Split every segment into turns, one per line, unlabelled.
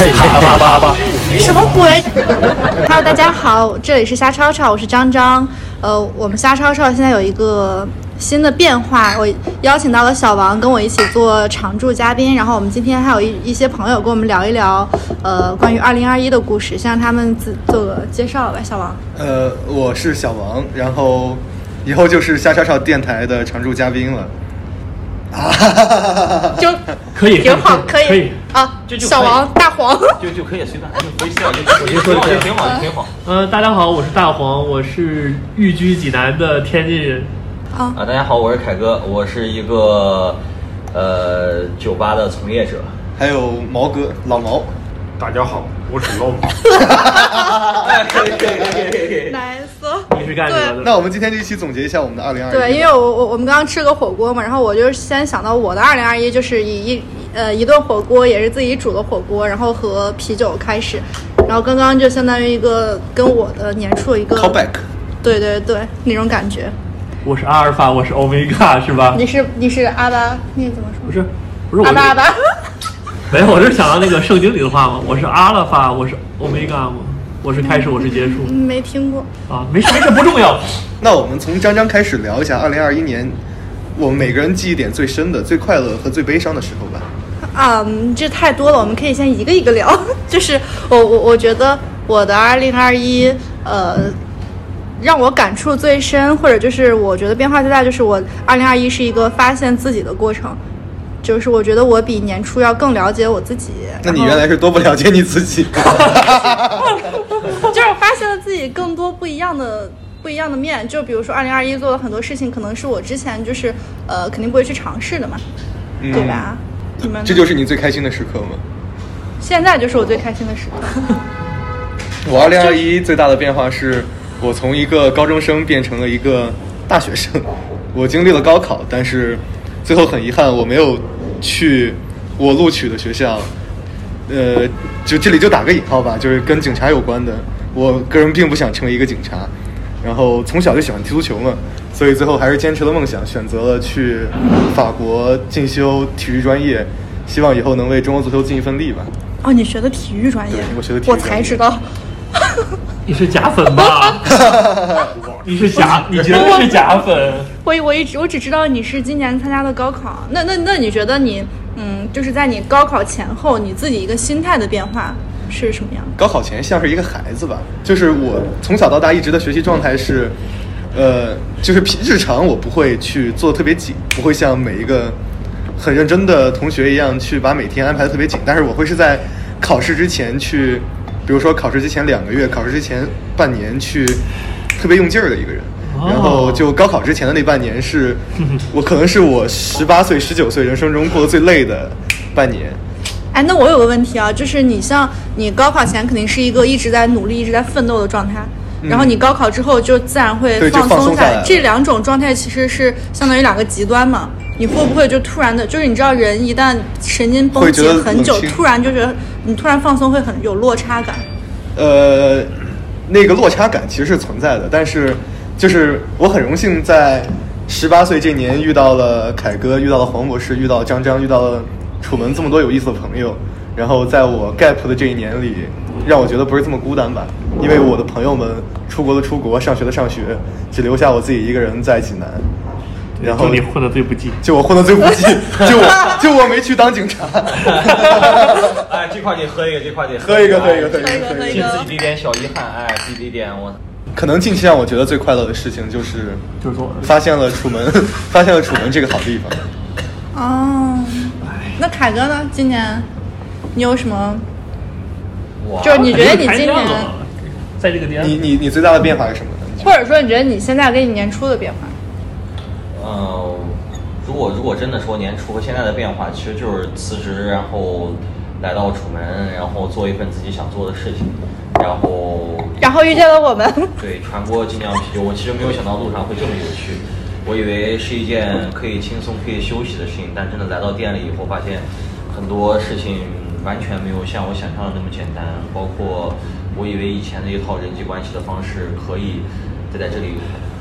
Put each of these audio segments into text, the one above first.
嘿，好吧，好吧，好吧。
什么鬼？Hello，大家好，这里是瞎吵吵，我是张张。呃，我们瞎吵吵现在有一个新的变化，我邀请到了小王跟我一起做常驻嘉宾，然后我们今天还有一一些朋友跟我们聊一聊，呃，关于二零二一的故事，先让他们自做个介绍吧。小王，
呃，我是小王，然后以后就是瞎吵吵电台的常驻嘉宾了。啊，
就
可以
挺好，
可以
以
可以
啊。
就就
小王大黄，
就就可以随便，就不需要，就就挺好，就挺好，就挺好。
呃，大家好，我是大黄，我是寓居济南的天津人。
啊，
啊，大家好，我是凯哥，我是一个呃酒吧的从业者。
还有毛哥老毛，
大家好，我是老马。
可以可以可以可以可以。
nice。
你是干什么的？
那我们今天这一期总结一下我们的二零二一。
对，因为我我我们刚刚吃了个火锅嘛，然后我就先想到我的二零二一就是以一呃一顿火锅，也是自己煮的火锅，然后和啤酒开始，然后刚刚就相当于一个跟我的年初一个
callback，
对对对那种感觉。
我是阿尔法，我是欧米伽，是吧？
你是你是阿巴，那个怎么说？
不是，不是我是
阿巴阿巴。
没有，我是想到那个圣经里的话嘛。我是阿拉法，我是欧米伽嘛。我是开始，我是结束
嗯没听过。
啊，没事没事，不重要。
那我们从张张开始聊一下二零二一年，我们每个人记忆点最深的、最快乐和最悲伤的时候吧。
啊、嗯，这太多了，我们可以先一个一个聊。就是我我我觉得我的二零二一，呃，让我感触最深，或者就是我觉得变化最大，就是我二零二一是一个发现自己的过程。就是我觉得我比年初要更了解我自己。
那你原来是多不了解你自己？
就是发现了自己更多不一样的不一样的面。就比如说二零二一做了很多事情，可能是我之前就是呃肯定不会去尝试的嘛，
嗯
对吧？你们
这就是你最开心的时刻吗？
现在就是我最开心的时刻。
我二零二一最大的变化是我从一个高中生变成了一个大学生。我经历了高考，但是最后很遗憾我没有去我录取的学校。呃，就这里就打个引号吧，就是跟警察有关的。我个人并不想成为一个警察，然后从小就喜欢踢足球嘛，所以最后还是坚持了梦想，选择了去法国进修体育专业，希望以后能为中国足球尽一份力吧。
哦，你学的体育专业
对，我学的体育
我
专业
才知道。
你是假粉吧？你是假？你觉得是假粉？
我我一直我只知道你是今年参加的高考，那那那你觉得你嗯，就是在你高考前后，你自己一个心态的变化是什么样的？
高考前像是一个孩子吧，就是我从小到大一直的学习状态是，呃，就是平日常我不会去做特别紧，不会像每一个很认真的同学一样去把每天安排的特别紧，但是我会是在考试之前去，比如说考试之前两个月，考试之前半年去特别用劲儿的一个人。然后就高考之前的那半年是，我可能是我十八岁、十九岁人生中过得最累的半年。
哎，那我有个问题啊，就是你像你高考前肯定是一个一直在努力、一直在奋斗的状态，然后你高考之后就自然会放松
下来
这两种状态其实是相当于两个极端嘛。你会不会就突然的，就是你知道人一旦神经绷紧很久突然就觉得你突然放松会很有落差感。
呃，那个落差感其实是存在的，但是就是我很荣幸在十八岁这年遇到了凯哥，遇到了黄博士，遇到了张张，遇到了楚门这么多有意思的朋友。然后在我 gap 的这一年里，让我觉得不是这么孤单吧，因为我的朋友们出国的出国，上学的上学，只留下我自己一个人在济南。然后
你混的 最不济。
就我混的最不济，就我就我没去当警察。
哎，这块得喝一个，这块得
喝一个喝一个喝一个
喝一个喝一个
尽自己的一点小遗憾，哎，自己的一点我。
可能近期让我觉得最快乐的事情就是
就是说
发现了楚门，发现了楚门这个好地方。
哦，那凯哥呢？今年你有什么？
哇
就是你觉得你今年，
在这个点，
你你你最大的变化是什么呢？
或者说你觉得你现在跟你年初的变化？
嗯，如果如果真的说年初和现在的变化，其实就是辞职，然后来到楚门，然后做一份自己想做的事情，然后
然后遇见了我们。
对传播精酿啤酒，我其实没有想到路上会这么有趣，我以为是一件可以轻松可以休息的事情，但真的来到店里以后，发现很多事情完全没有像我想象的那么简单，包括我以为以前的一套人际关系的方式可以再在这里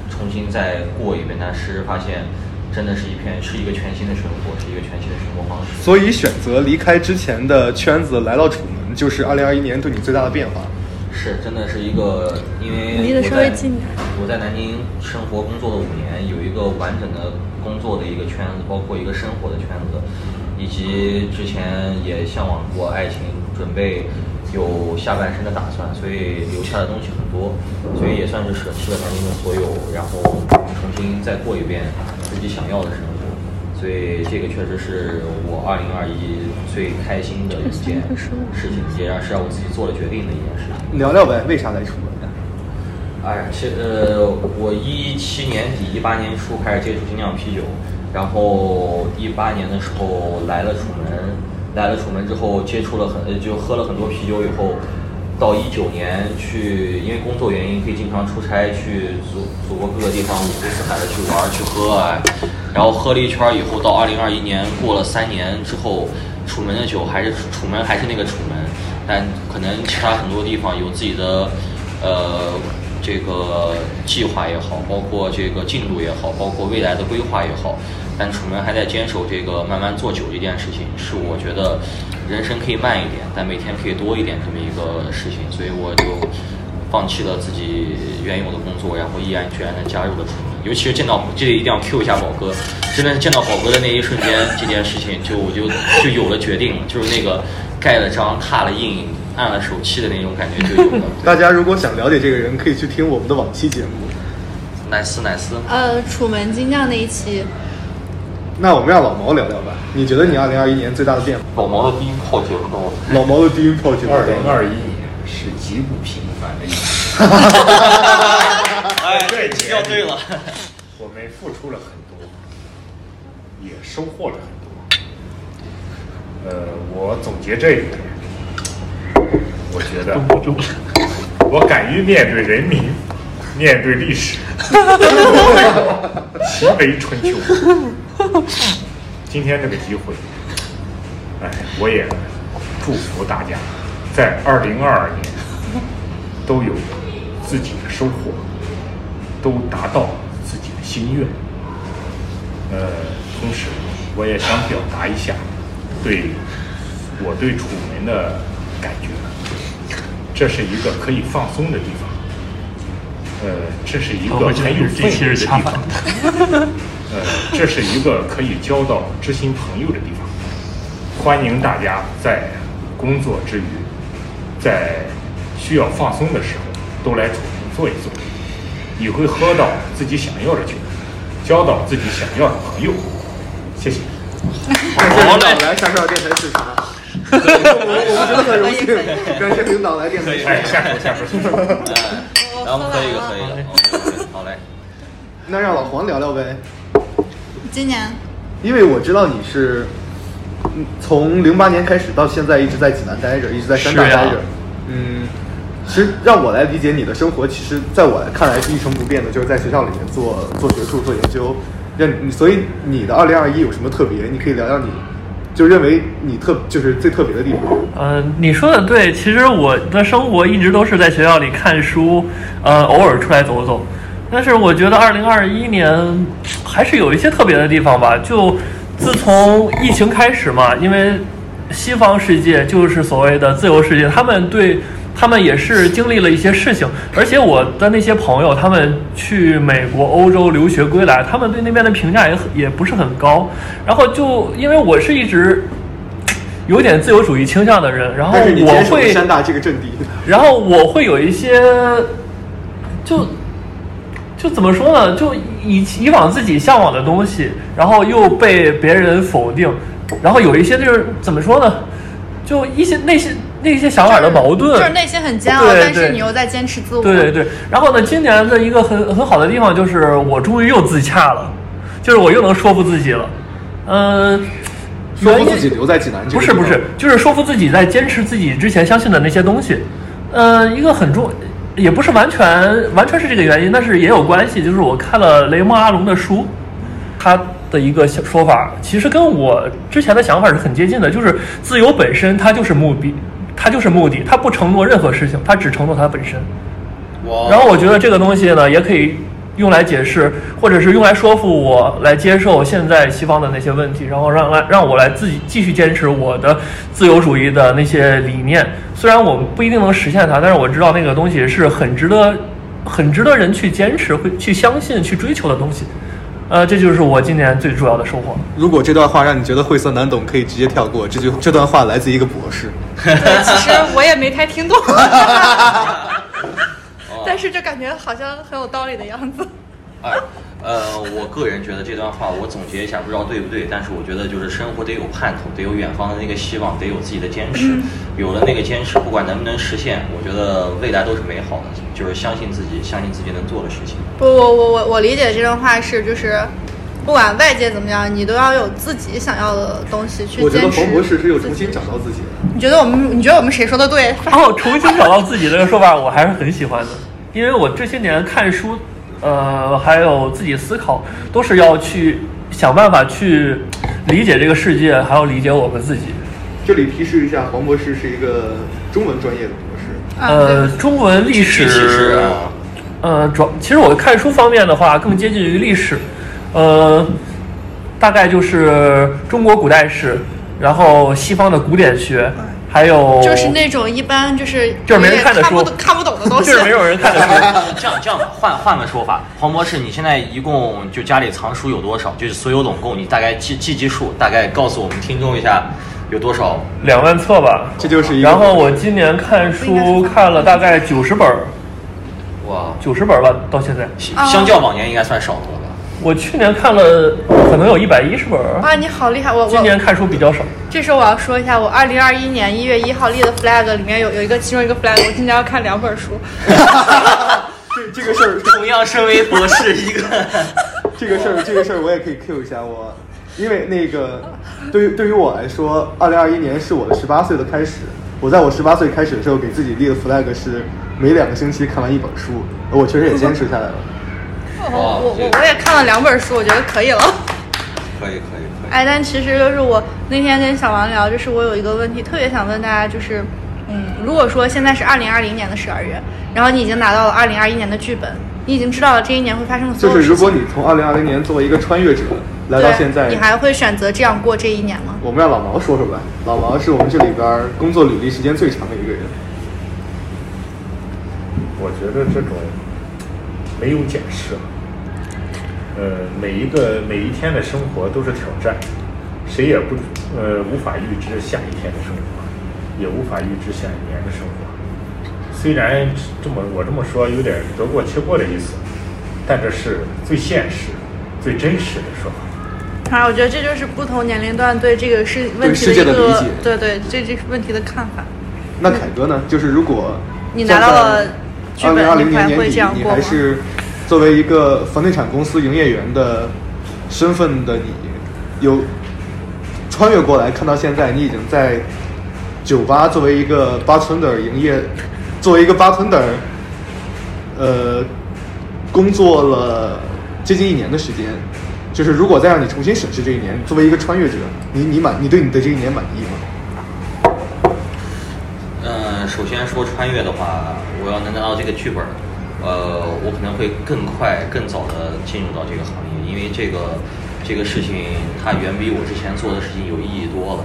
重新再过一遍，但是发现真的是一片是一个全新的生活，是一个全新的生活方式。
所以选择离开之前的圈子，来到楚门，就是二零二一年对你最大的变化。
是，真的是一个，因为
离得
我在
稍微近点
我在南京生活工作了五年，有一个完整的工作的一个圈子，包括一个生活的圈子，以及之前也向往过爱情，准备有下半生的打算，所以留下的东西很多，所以也算是舍弃了曾经的所有，然后重新再过一遍自己想要的生活。所以这个确实是我二零二一最开心的一件事情，也让是让我自己做了决定的一件事情。
聊聊呗，为啥来楚门？
哎呀，其呃，我一七年底、一八年初开始接触精酿啤酒，然后一八年的时候来了楚门，来了楚门之后接触了很，就喝了很多啤酒以后，到一九年去，因为工作原因可以经常出差去祖祖国各个地方五湖四海的去玩去喝啊，然后喝了一圈以后，到二零二一年过了三年之后，楚门的酒还是楚门还是那个楚门，但可能其他很多地方有自己的呃这个计划也好，包括这个进度也好，包括未来的规划也好，但楚门还在坚守这个慢慢做久这件事情，是我觉得人生可以慢一点，但每天可以多一点这么一个事情，所以我就放弃了自己原有的工作，然后毅然决然的加入了楚门。尤其是见到这里一定要 Q 一下宝哥，真的是见到宝哥的那一瞬间，这件事情就我就就有了决定，就是那个盖了章、踏了印、按了手气的那种感觉就有了。
大家如果想了解这个人，可以去听我们的往期节目。
奶丝奶丝，
呃，楚门精酿那一期，
那我们让老毛聊聊吧。你觉得你二零二一年最大的变化？
老毛的低音炮节目到了。
老毛的第一泡酒。
二零二一年是极不平凡的一年，
哎，
这
基调对了。
我们付出了很多，也收获了很多。呃，我总结这一点，我觉得我敢于面对人民，面对历史，其为春秋。今天这个机会，哎，我也祝福大家在二零二二年都有自己的收获，都达到自己的心愿。呃，同时我也想表达一下对我对楚门的这是一个可以放松的地方。呃，这是一个很有氛围的地方。呃，这是一个可以交到知心朋友的地方。欢迎大家在工作之余，在需要放松的时候，都来楚门坐一坐。你会喝到自己想要的酒，交到自己想要的朋友。谢谢。
感谢领导来下车电台视察。我我们真的很荣幸，感谢领导来电台
下手下手下手。
哎，然后喝一个，喝一个，好嘞。
那让老黄聊聊呗，
今年
因为我知道你是嗯从零八年开始到现在一直在济南待着，一直在山大待着。嗯，其实让我来理解你的生活，其实在我看来是一成不变的，就是在学校里面做做学术、做研究。让你所以你的二零二一有什么特别？你可以聊聊你就认为你特就是最特别的地方。
嗯，你说的对，其实我的生活一直都是在学校里看书，呃，偶尔出来走走。但是我觉得二零二一年还是有一些特别的地方吧。就自从疫情开始嘛，因为西方世界就是所谓的自由世界，他们对他们也是经历了一些事情，而且我的那些朋友，他们去美国、欧洲留学归来，他们对那边的评价也很也不是很高。然后就因为我是一直 有点自由主义倾向的人，然后我会，
山大这个阵地，
然后我会有一些，就就怎么说呢？就以以往自己向往的东西，然后又被别人否定，然后有一些就是怎么说呢？就一些内心那些想法的矛盾，
就是内心很煎熬，但是你又在坚持自我。
对对对，然后呢，今年的一个很很好的地方就是我终于又自洽了，就是我又能说服自己了。嗯、
说服自己留在济南。
不是不是，就是说服自己在坚持自己之前相信的那些东西。呃，一个很重，也不是完全完全是这个原因，但是也有关系。就是我看了雷蒙阿隆的书，他的一个说法，其实跟我之前的想法是很接近的，就是自由本身它就是目的，它就是目的，它不承诺任何事情，它只承诺它本身。然后我觉得这个东西呢，也可以用来解释，或者是用来说服我来接受现在西方的那些问题，然后让来让我来自己继续坚持我的自由主义的那些理念。虽然我们不一定能实现它，但是我知道那个东西是很值得、很值得人去坚持、会去相信、去追求的东西。呃，这就是我今年最主要的收获。
如果这段话让你觉得晦涩难懂，可以直接跳过。这句这段话来自一个博士。
对，其实我也没太听懂，但是就感觉好像很有道理的样子。
哎，呃，我个人觉得这段话我总结一下，不知道对不对，但是我觉得就是生活得有盼头，得有远方的那个希望，得有自己的坚持。有了那个坚持，不管能不能实现，我觉得未来都是美好的。就是相信自己，相信自己能做的事情。
不，我我我我理解这段话是，就是不管外界怎么样，你都要有自己想要的东西去
我觉得
坚持。
黄博士是又重新找到自己了。
你觉得我们？你觉得我们谁说的对？
哦，重新找到自己这个说法，我还是很喜欢的，因为我这些年看书，呃，还有自己思考，都是要去想办法去理解这个世界，还要理解我们自己。
这里提示一下，黄博士是一个中文专业的博士。
啊
呃，中文历史
具体是啊
呃，主要其实我看书方面的话，更接近于历史，呃，大概就是中国古代史，然后西方的古典学，还有
就是那种一般就是
就是没人看的书
看不懂看不懂的东西
就。是没有人看的书。
这样这样吧，换换个说法，黄博士，你现在一共就家里藏书有多少？就是所有拢共，你大概记记记数，大概告诉我们听众一下有多少？
两万册吧，
这就是一个
然后我今年看书看了大概九十本儿，
哇，
九十本儿吧，到现在。
相相较往年应该算少的了吧？
我去年看了可能有一百一十本儿，
啊，你好厉害！我我
今年看书比较少。
这时候我要说一下，我二零二一年一月一号立的 flag 里面有有一个其中一个 flag，我今年要看两本书。
这这个事儿，
同样身为博士一个，
这个事儿，这个事儿我也可以 Q 一下我，因为那个对于对于我来说，二零二一年是我的十八岁的开始。我在我十八岁开始的时候，给自己立的 flag 是每两个星期看完一本书，我确实也坚持下来了。
我我我我也看了两本书，我觉得可以了。
可以可以可以。
哎，但其实就是我那天跟小王聊，就是我有一个问题特别想问大家，就是，嗯，如果说现在是二零二零年的十二月，然后你已经拿到了二零二一年的剧本，你已经知道了这一年会发生的所有事情，
就是如果你从二零二零年作为一个穿越者来到现在
你，还会选择这样过这一年吗？
我们让老毛说说吧。老毛是我们这里边工作履历时间最长的一个人。
我觉得这种没有假设，呃，每一个每一天的生活都是挑战，谁也不呃无法预知下一天的生活，也无法预知下一年的生活。虽然这么我这么说有点得过且过的意思，但这是最现实、最真实的说法。
啊，我觉得这就是不同年龄段对这个事问题
世界
一个
的理解
对对这这个问题的看法。
那凯哥呢？就是如果
你拿到了
二零二零年年底你还是作为一个房地产公司营业员的身份的你，有穿越过来看到现在，你已经在酒吧作为一个 bartender 营业，作为一个 bartender，呃，工作了接近一年的时间。就是如果再让你重新审视这一年，作为一个穿越者，你你满你对你的这一年满意吗？
首先说穿越的话，我要能拿到这个剧本，呃，我可能会更快、更早的进入到这个行业，因为这个这个事情它远比我之前做的事情有意义多了。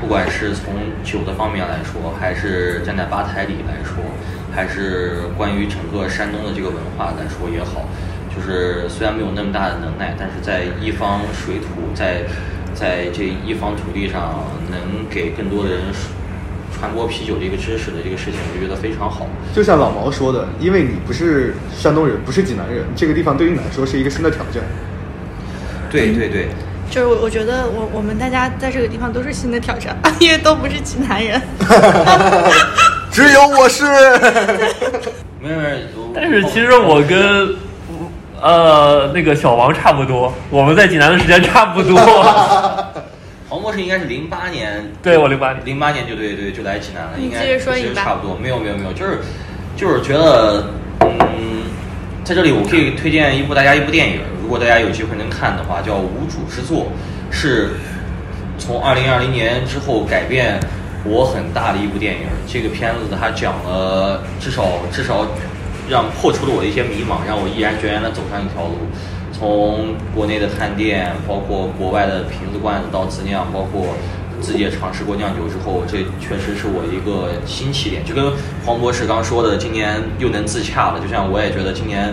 不管是从酒的方面来说，还是站在吧台里来说，还是关于整个山东的这个文化来说也好，就是虽然没有那么大的能耐，但是在一方水土，在在这一方土地上，能给更多的人传播啤酒这个知识的这个事情，我就觉得非常好。
就像老毛说的，因为你不是山东人，不是济南人，这个地方对于你来说是一个新的挑战。
对对对，
就是我我觉得我我们大家在这个地方都是新的挑战，因为都不是济南人。
只有我是。
没有没有。
但是其实我跟呃那个小王差不多，我们在济南的时间差不多。
黄博士应该是零八年，
对我零八年
零八年就对对就来济南了，应该其实差不多，没有没有没有，就是就是觉得，嗯，在这里我可以推荐一部大家一部电影，如果大家有机会能看的话，叫《无主之作》，是从二零二零年之后改变我很大的一部电影。这个片子它讲了至少至少让破除了我的一些迷茫，让我毅然决然的走上一条路。从国内的探店，包括国外的瓶子罐子到自酿，包括自己也尝试过酿酒之后，这确实是我一个新起点。就跟黄博士刚说的，今年又能自洽了。就像我也觉得今年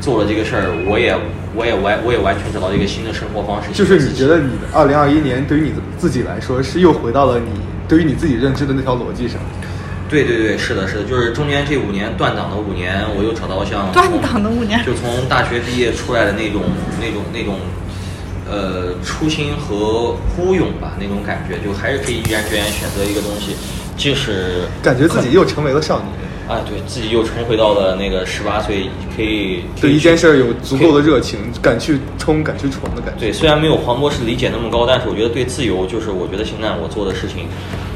做了这个事儿，我也我也完我也完全找到一个新的生活方式。
就是你觉得你的二零二一年对于你自己来说是又回到了你对于你自己认知的那条逻辑上。
对对对，是的，是的，就是中间这五年断档的五年，我又找到像
断档的五年。
就从大学毕业出来的那种 那种那种，呃，初心和孤勇吧，那种感觉，就还是可以毅然决然选择一个东西，即使
感觉自己又成为了少年，
啊，对自己又重回到了那个十八岁，可以
对一件事儿有足够的热情，敢去冲、敢去闯的感觉。
对，虽然没有黄博士理解那么高，但是我觉得对自由，就是我觉得现在我做的事情，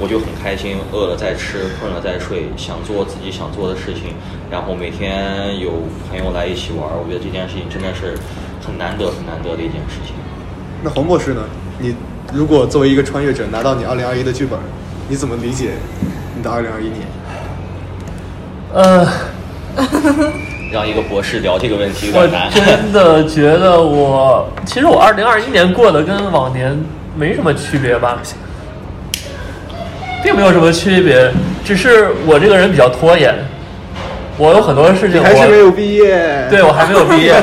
我就很开心。饿了再吃，困了再睡，想做自己想做的事情，然后每天有朋友来一起玩儿，我觉得这件事情真的是很难得、很难得的一件事情。
那黄博士呢？你如果作为一个穿越者拿到你二零二一的剧本，你怎么理解你的二零二一年？
呃，
让一个博士聊这个问题有
我
点难。
真 的觉得我，其实我二零二一年过得跟往年没什么区别吧，并没有什么区别，只是我这个人比较拖延，我有很多事情
你还是没有毕业。
对我还没有毕业。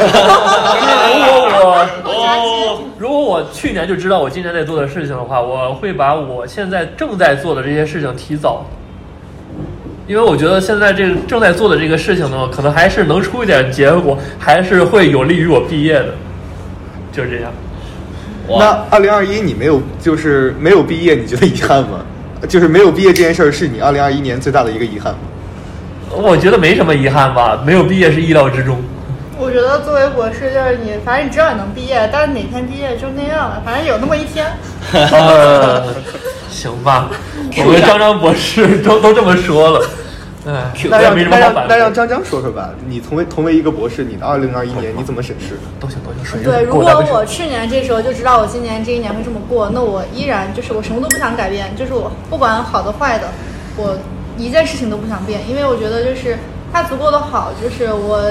如果我
哦，
如果我去年就知道我今年在做的事情的话，我会把我现在正在做的这些事情提早，因为我觉得现在这个正在做的这个事情呢，可能还是能出一点结果，还是会有利于我毕业的，就是这样。
那
哇，
二零二一你没有就是没有毕业，你觉得遗憾吗？就是没有毕业这件事儿是你二零二一年最大的一个遗憾吗？
我觉得没什么遗憾吧，没有毕业是意料之中。
我觉得作为博士，就是你，反正你知道你能毕业，但是哪天毕业就那样了，反正有那么一天。
呃，行吧，我跟张张博士都 都这么说了，哎，
那让那。让那让张张说说吧，你同为同为一个博士，你的二零二一年你怎么审视？
都行都行，水
对，如果
我
去年这时候就知道我今年这一年会这么过，那我依然就是我什么都不想改变，就是我不管好的坏的，我一件事情都不想变，因为我觉得就是它足够的好，就是我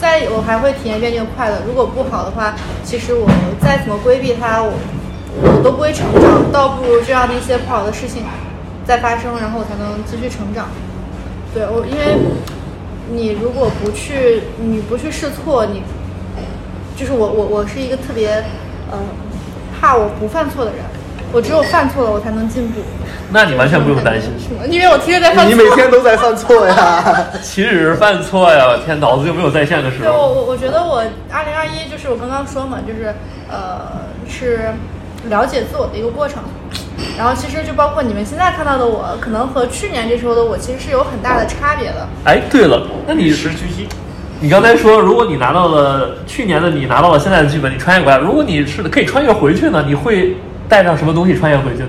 在我还会体验一遍这个快乐。如果不好的话，其实我再怎么规避它，我我都不会成长，倒不如这样的一些不好的事情再发生，然后我才能继续成长。对我，因为你如果不去，你不去试错，你就是我我我是一个特别呃怕我不犯错的人，我只有犯错了我才能进步。
那你完全不用担心，
是吗？因为我天天在犯错。
你每天都在犯错呀。
岂止是犯错呀！我天，脑子就没有在线的时候
对我。我我觉得我二零二一就是我刚刚说嘛，就是呃是了解自我的一个过程。然后其实就包括你们现在看到的我，可能和去年这时候的我其实是有很大的差别的。
哎，对了，那你你刚才说，如果你拿到了去年的，你拿到了现在的剧本，你穿越过来，如果你是可以穿越回去呢，你会带上什么东西穿越回去呢？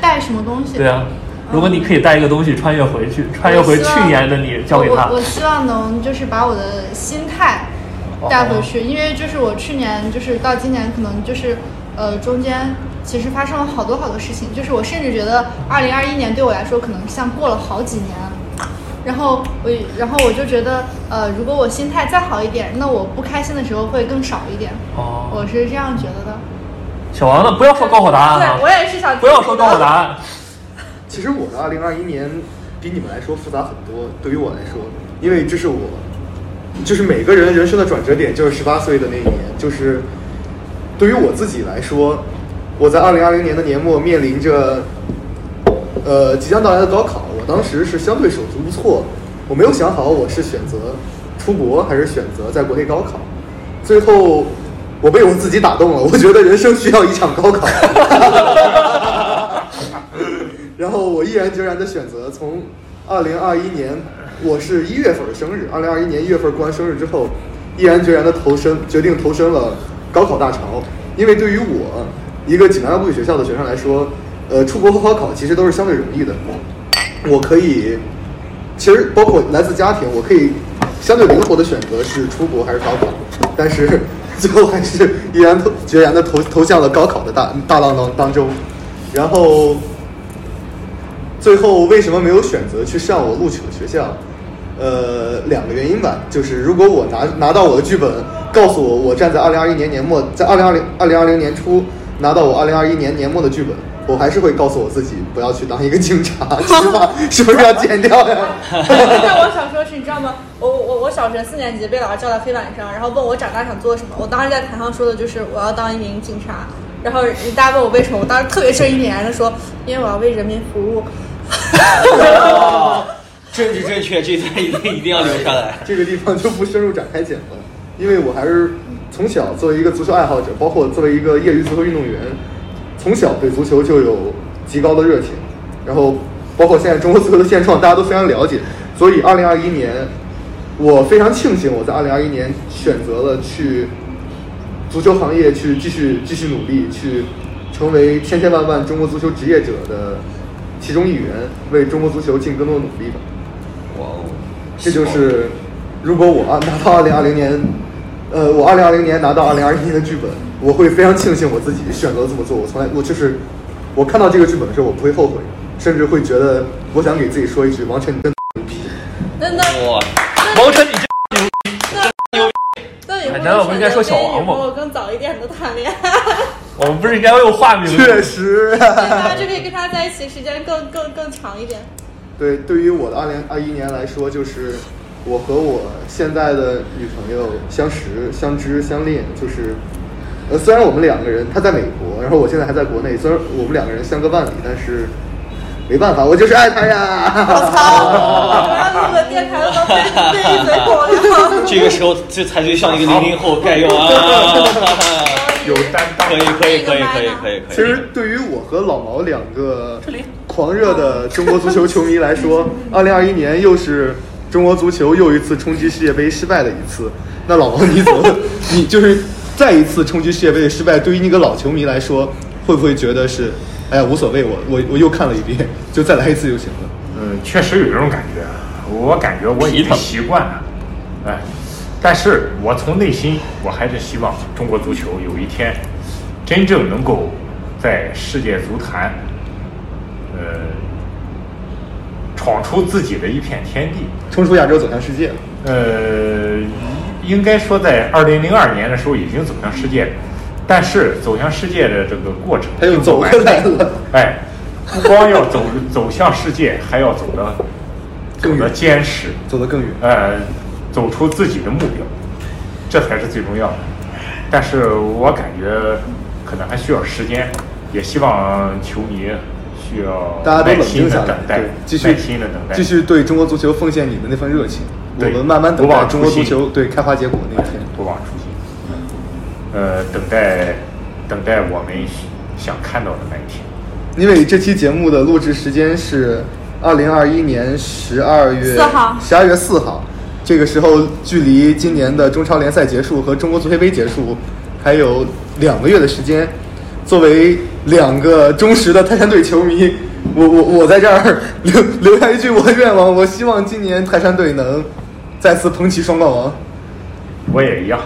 带什么东西？
对啊，如果你可以带一个东西穿越回去，穿越回去年的你，交给他
我我。我希望能就是把我的心态带回去，因为就是我去年就是到今年可能就是呃中间其实发生了好多好多事情，就是我甚至觉得二零二一年对我来说可能像过了好几年。然后我，然后我就觉得，呃，如果我心态再好一点，那我不开心的时候会更少一点。
哦，
我是这样觉得的。
小王呢？不要说高考答案啊
对，我！也是想
不要说高考答案。
其实我的二零二一年比你们来说复杂很多。对于我来说，因为这是我，就是每个人人生的转折点，就是十八岁的那一年。就是对于我自己来说，我在二零二零年的年末面临着呃即将到来的高考，我当时是相对手足无措，我没有想好我是选择出国还是选择在国内高考。最后我被我自己打动了，我觉得人生需要一场高考。然后我毅然决然的选择从二零二一年，我是一月份的生日，二零二一年一月份过完生日之后，毅然决然的投身，决定投身了高考大潮。因为对于我一个济南外部语学校的学生来说，呃，出国和高考其实都是相对容易的。我可以，其实包括来自家庭，我可以相对灵活的选择是出国还是高考，但是 最后还是毅然决然的投投向了高考的大大浪当当中，然后最后为什么没有选择去上我录取的学校？呃，两个原因吧，就是如果我拿拿到我的剧本，告诉我我站在二零二一年年末，在二零二零二零二零年初拿到我二零二一年年末的剧本，我还是会告诉我自己不要去当一个警察，这句话是不是要剪掉呀？
但我想说的是，你知道吗？我我我小学四年级被老师叫到黑板上，然后问我长大想做什么。我当时在台上说的就是我要当一名警察。然后大家问我为什么，我当时特别正义凛然的说，因为我要为人民服务。
政治正确，这段一定一定要留下来。
这个地方就不深入展开讲了，因为我还是从小作为一个足球爱好者，包括作为一个业余足球运动员，从小对足球就有极高的热情。然后包括现在中国足球的现状，大家都非常了解。所以，二零二一年，我非常庆幸我在二零二一年选择了去足球行业去继续继续努力，去成为千千万万中国足球职业者的其中一员，为中国足球尽更多的努力吧。这就是，如果我啊拿到二零二零年，呃，我二零二零年拿到二零二一年的剧本，我会非常庆幸我自己选择这么做。我从来我就是，我看到这个剧本的时候，我不会后悔，甚至会觉得我想给自己说一句：王晨，你真牛逼！
那那
哇，
王晨，你这
那以后
哎难道我不应该说小王吗
我更早一点的谈恋爱，
我们不是应该用化名吗？
确实，
大家就可以跟他在一起时间更更更长一点。
对，对于我的二零二一年来说，就是我和我现在的女朋友相识、相知、相恋，就是，呃，虽然我们两个人她在美国，然后我现在还在国内，虽然我们两个人相隔万里，但是没办法，我就是爱她呀。
我操！我要录个电台都被被一嘴狗粮。
这个时候这才最像一个零零后该有啊！
有担当
可以可以可以可以可以可以。
其实对于我和老毛两个狂热的中国足球球迷来说，二零二一年又是中国足球又一次冲击世界杯失败的一次。那老毛你怎么，你就是再一次冲击世界杯的失败，对于你个老球迷来说，会不会觉得是，哎呀无所谓，我我我又看了一遍，就再来一次就行了。
嗯，确实有这种感觉，我感觉我已经习惯了，哎，但是我从内心我还是希望中国足球有一天真正能够在世界足坛，呃，闯出自己的一片天地。
冲出亚洲走向世界，
呃，应该说在二零零二年的时候已经走向世界了，但是走向世界的这个过程，
他又走回来了。
哎，不光要走走向世界，还要走得走得
更远
坚实，
走得更远。
呃，走出自己的目标，这才是最重要的。但是我感觉可能还需要时间，也希望球迷需要
大家都冷静下来
的等，待
对，，继续
耐心的等待，
继续对中国足球奉献你的那份热情。我们慢慢等
不
待中国足
忘初心
球对开花结果那一天。
不忘初心。呃，等待等待我们想看到的那一天。
因为这期节目的录制时间是二零二一年十二月
四号
十二月四号，这个时候距离今年的中超联赛结束和中国足协杯结束还有两个月的时间。作为两个忠实的泰山队球迷，我我我在这儿 留留下一句我的愿望，我希望今年泰山队能再次捧起双冠王。
我也一样。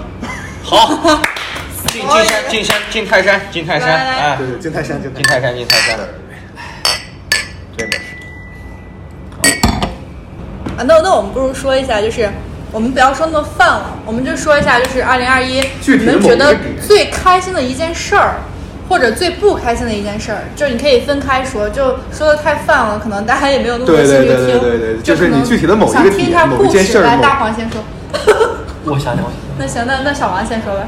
好，进进山进山进泰山进泰山，
来来
哎
对，对，进泰山，进泰
进泰山进泰山，真的是。
啊，那那我们不如说一下，就是我们不要说那么泛了，我们就说一下，就是二零二一，你们觉得最开心的一件事儿，或者最不开心的一件事儿，就是你可以分开说，就说的太泛了，可能大家也没有那么多
对对
兴趣听。
对对对对就是
能
你具体的某一个
想听一下
点某一
故事
件事儿
来大黄先说。
我想想，我想
那行，那那小王先说吧。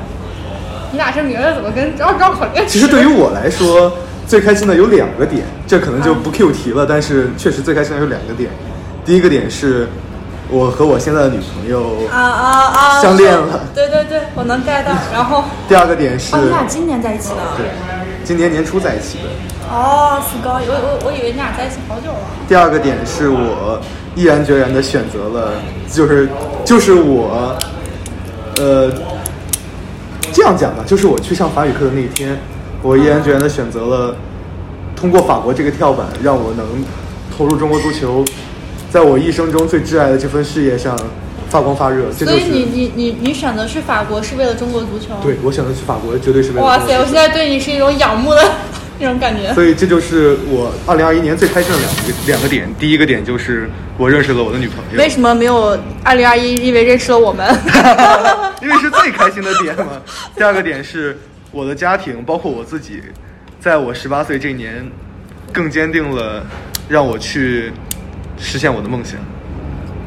你俩这名字怎么跟绕绕口令似的？
其实对于我来说，最开心的有两个点，这可能就不 Q 题了，但是确实最开心的有两个点。第一个点是我和我现在的女朋友，
啊啊啊！
相恋了
对对对，我能 get 到。然后，
第二个点是
哦，你俩今年在一起的？
对，今年年初在一起的。
哦，死高，我我我以为你俩在一起好久了。
第二个点是我毅然决然的选择了，就是就是我，呃，这样讲吧，就是我去上法语课的那一天，我毅然决然的选择了通过法国这个跳板，让我能投入中国足球，在我一生中最挚爱的这份事业上发光发热。这就是
所以你你你你选择去法国是为了中国足球？
对我选择去法国，绝对是为了
哇塞，我现在对你是一种仰慕的 那种感觉。
所以这就是我二零二一年最开心的两个两个点。第一个点就是我认识了我的女朋友，
为什么没有二零二一？因为认识了我们。
因为是最开心的点嘛。第二个点是我的家庭，包括我自己，在我十八岁这一年，更坚定了让我去实现我的梦想。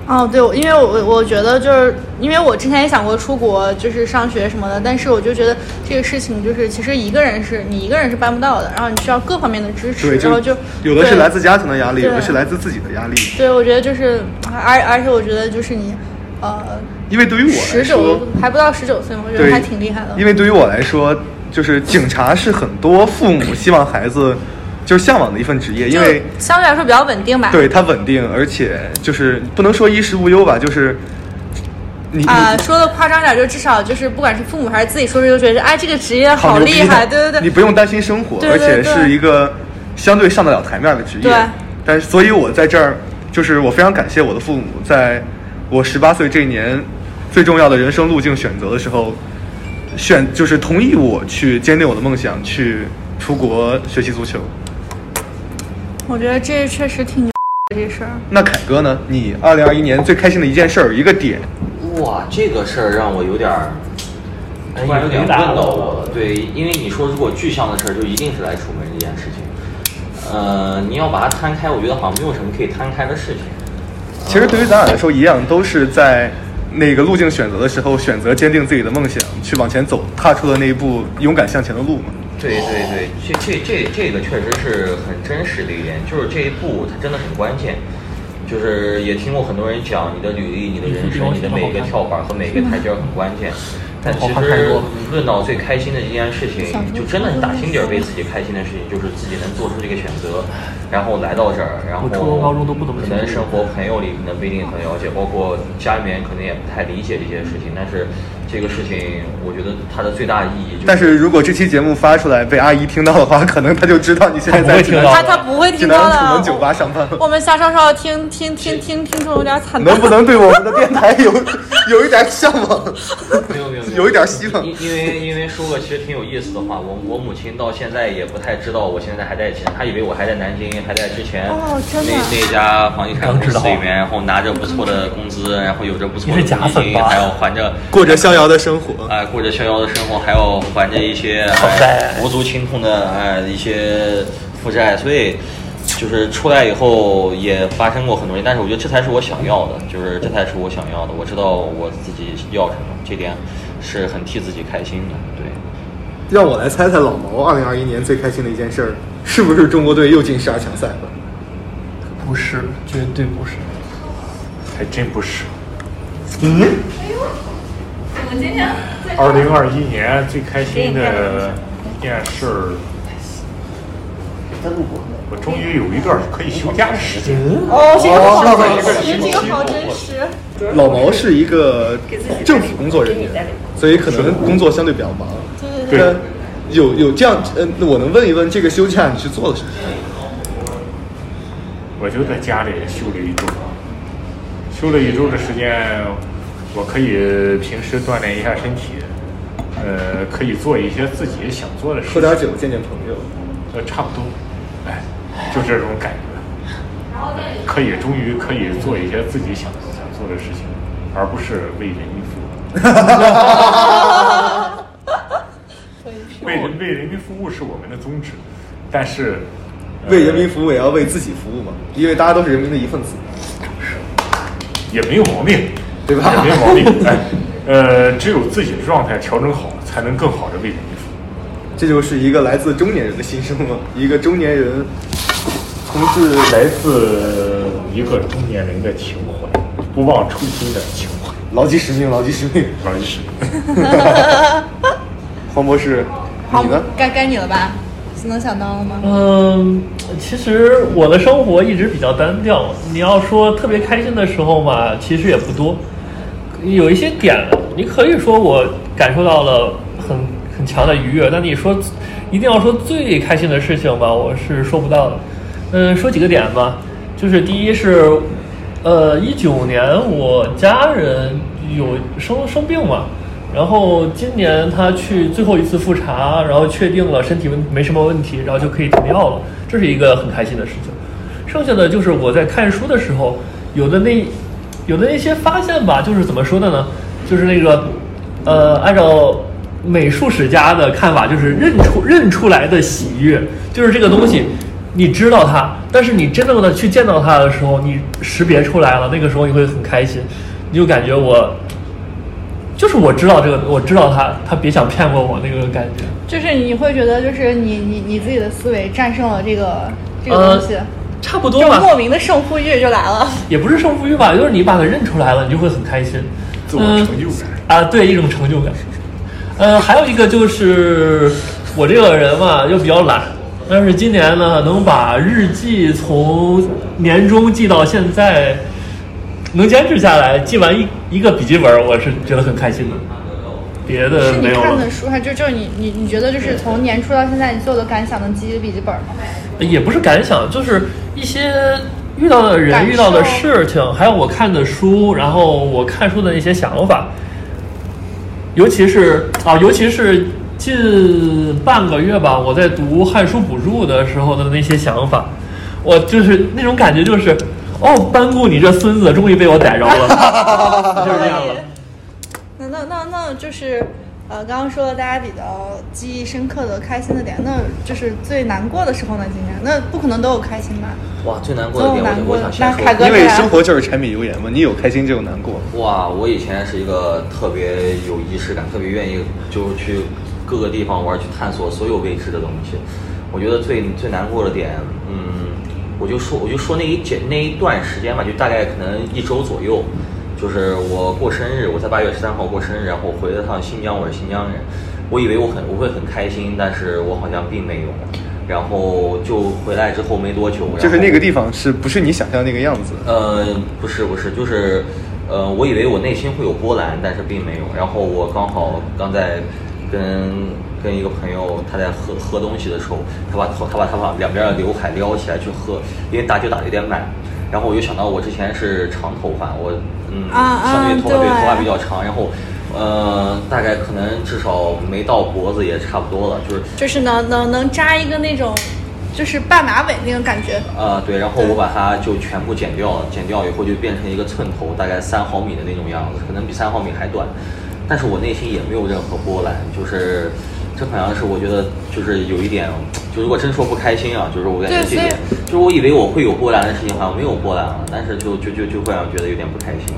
哦，对，因为我我觉得就是因为我之前也想过出国，就是上学什么的，但是我就觉得这个事情就是其实一个人是你一个人是办不到的，然后你需要各方面的支持，然后就
有的是来自家庭的压力，有的是来自自己的压力。
对，我觉得就是而而且我觉得就是你呃
因为对于我来
十
说
九，还不到十九岁嘛，我觉得，还挺厉害的。
因为对于我来说，就是警察是很多父母希望孩子就是向往的一份职业，因为
相对来说比较稳定吧。
对它稳定，而且就是不能说衣食无忧吧，就是你
啊、
你
说的夸张点，就至少就是不管是父母还是自己说出去，都觉得哎，这个职业好厉害，对对对，
你不用担心生活，
对对对
而且是一个相对上得了台面的职业。
对
但是，所以我在这儿，就是我非常感谢我的父母，在我十八岁这一年最重要的人生路径选择的时候，选就是同意我去坚定我的梦想，去出国学习足球。
我觉得这确实挺牛的这事儿。
那凯哥呢？你二零二一年最开心的一件事儿，一个点，
哇，这个事儿让我有点儿，哎，
突然
有点问到我了。对，因为你说如果具象的事儿，就一定是来楚门这件事情。呃，你要把它摊开，我觉得好像没有什么可以摊开的事情。
其实对于咱俩来说一样，都是在那个路径选择的时候，选择坚定自己的梦想，去往前走，踏出了那一步勇敢向前的路嘛。
对对对，这这这这个确实是很真实的一点，就是这一步它真的很关键。就是也听过很多人讲，你的履历、你的人生、你的每一个跳板和每一个台阶很关键。但其实论到最开心的一件事情，就真的是打心底儿为自己开心的事情，就是自己能做出这个选择，然后来到这儿，然后
初中高中都不怎么
可能生活朋友里可能不一定很了解，包括家里面可能也不太理解这些事情，但是这个事情我觉得它的最大意义就是。
但是如果这期节目发出来被阿姨听到的话，可能她就知道你现在在济南
她
他他不会听到的。
南楚门酒吧上班了。
我们瞎稍稍听听听听听众有点惨。
能不能对我们的电台有有一点向往？
没有没有没
有一点希望
因因为因为说个其实挺有意思的话，我我母亲到现在也不太知道我现在还在她以为我还在南京，还在之前
哦真的
那那家房地产公司里面，然后拿着不错的工资，然后有着不错的
你是假
公积金，还要还着
过着逍遥的生活。
哎，过着逍遥的生活，还要还着一些无足轻重的哎一些负债，所以就是出来以后也发生过很多人，但是我觉得这才是我想要的，就是这才是我想要的。我知道我自己要什么，这点是很替自己开心的。对，
让我来猜猜老毛二零二一年最开心的一件事儿，是不是中国队又进十二强赛了？
不是，绝对不是。
还真不是。
嗯，哎呦
我们今天
二零二一年最开心的一件事儿，我终于有一段可以休假的时间。
哦，这个好
哦
真实，这个好真实。
老毛是一个政府工作人员，所以可能工作相对比较忙。
对
对对有有这样，呃，我能问一问，这个休假你是做了什么？
我就在家里休了一周，休了一周的时间，我可以平时锻炼一下身体，呃，可以做一些自己想做的事情。
喝点酒，见见朋友。
呃，差不多，哎，就这种感觉，可以终于可以做一些自己想想做的事情，而不是为人民服务。为人为人民服务是我们的宗旨，但是、呃
为人民服务也要为自己服务嘛，因为大家都是人民的一份子。
也没有毛病，
对吧
也没有毛病，哎，呃，只有自己的状态调整好，才能更好的为人民服务。
这就是一个来自中年人的心声嘛，一个中年人同志
来自一个中年人的情怀，不忘初心的情怀。
牢记使命，牢记使命。
牢记使命，
黄博士，
好
你呢？，
该该你了吧？能想到了吗？
嗯，其实我的生活一直比较单调。你要说特别开心的时候嘛，其实也不多。有一些点，你可以说我感受到了很很强的愉悦，但你说一定要说最开心的事情吧，我是说不到的。嗯，说几个点吧，就是第一是，呃，一九年我家人有生生病嘛，然后今年他去最后一次复查，然后确定了身体没什么问题，然后就可以停药了，这是一个很开心的事情。剩下的就是我在看书的时候，有的那有的那些发现吧，就是怎么说的呢？就是那个呃，按照美术史家的看法，就是认出认出来的喜悦，就是这个东西，你知道他，但是你真正的去见到他的时候，你识别出来了，那个时候你会很开心，你就感觉我。就是我知道这个，我知道他，他别想骗过我那个感觉。
就是你会觉得，就是你你你自己的思维战胜了这个这个
呃
东西，
差不多吧，
就莫名的胜负欲就来了。
也不是胜负欲吧，就是你把它认出来了，你就会很开心。
自我成就感。
啊，对，一种成就感。呃，还有一个就是我这个人嘛，又比较懒，但是今年呢，能把日记从年终记到现在，能坚持下来，记完一一个笔记本，我是觉得很开心的。别的
是你
没有了
看的，书，还就就是你你你觉得就是从年初到现在，你所有的感想能记一个笔记本吗？
也不是感想，就是一些遇到的人、遇到的事情，还有我看的书，然后我看书的一些想法，尤其是啊，尤其是近半个月吧，我在读《汉书补注》的时候的那些想法，我就是那种感觉，就是哦，班固你这孙子终于被我逮着了，就是这样了。
那那那那就是，呃，刚刚说了大家比较记忆深刻的、开心的点，那就是最难过的时候呢？今天那不可能都有开心吧？
哇，最难过的点，
最难过的
我我想先说，
那凯哥
因为生活就是柴米油盐嘛，你有开心就有难过。
哇，我以前是一个特别有仪式感，特别愿意就去各个地方玩，去探索所有未知的东西。我觉得最最难过的点，嗯，我就说我就说那一节那一段时间吧，就大概可能一周左右，就是我过生日，我在八月十三号过生日，然后回了趟新疆，我是新疆人，我以为我很我会很开心，但是我好像并没有。然后就回来之后没多久，
就是那个地方是不是你想象那个样子？
呃，不是不是，就是，呃，我以为我内心会有波澜，但是并没有。然后我刚好刚在跟跟一个朋友他在喝喝东西的时候，他把头他把他把两边的刘海撩起来去喝，因为打酒打的有点满。然后我就想到我之前是长头发，我嗯，相对于头发对
对
头发比较长，然后呃，大概可能至少没到脖子也差不多了，就是
就是能能能扎一个那种，就是半马尾那种感觉。
啊、对，然后我把它就全部剪掉了，剪掉以后就变成一个寸头，大概三毫米的那种样子，可能比三毫米还短，但是我内心也没有任何波澜，就是这好像是我觉得就是有一点，就如果真说不开心啊，就是我感觉这点，就是我以为我会有波澜的事情，好像没有波澜了，但是就就就就会让我觉得有点不开心。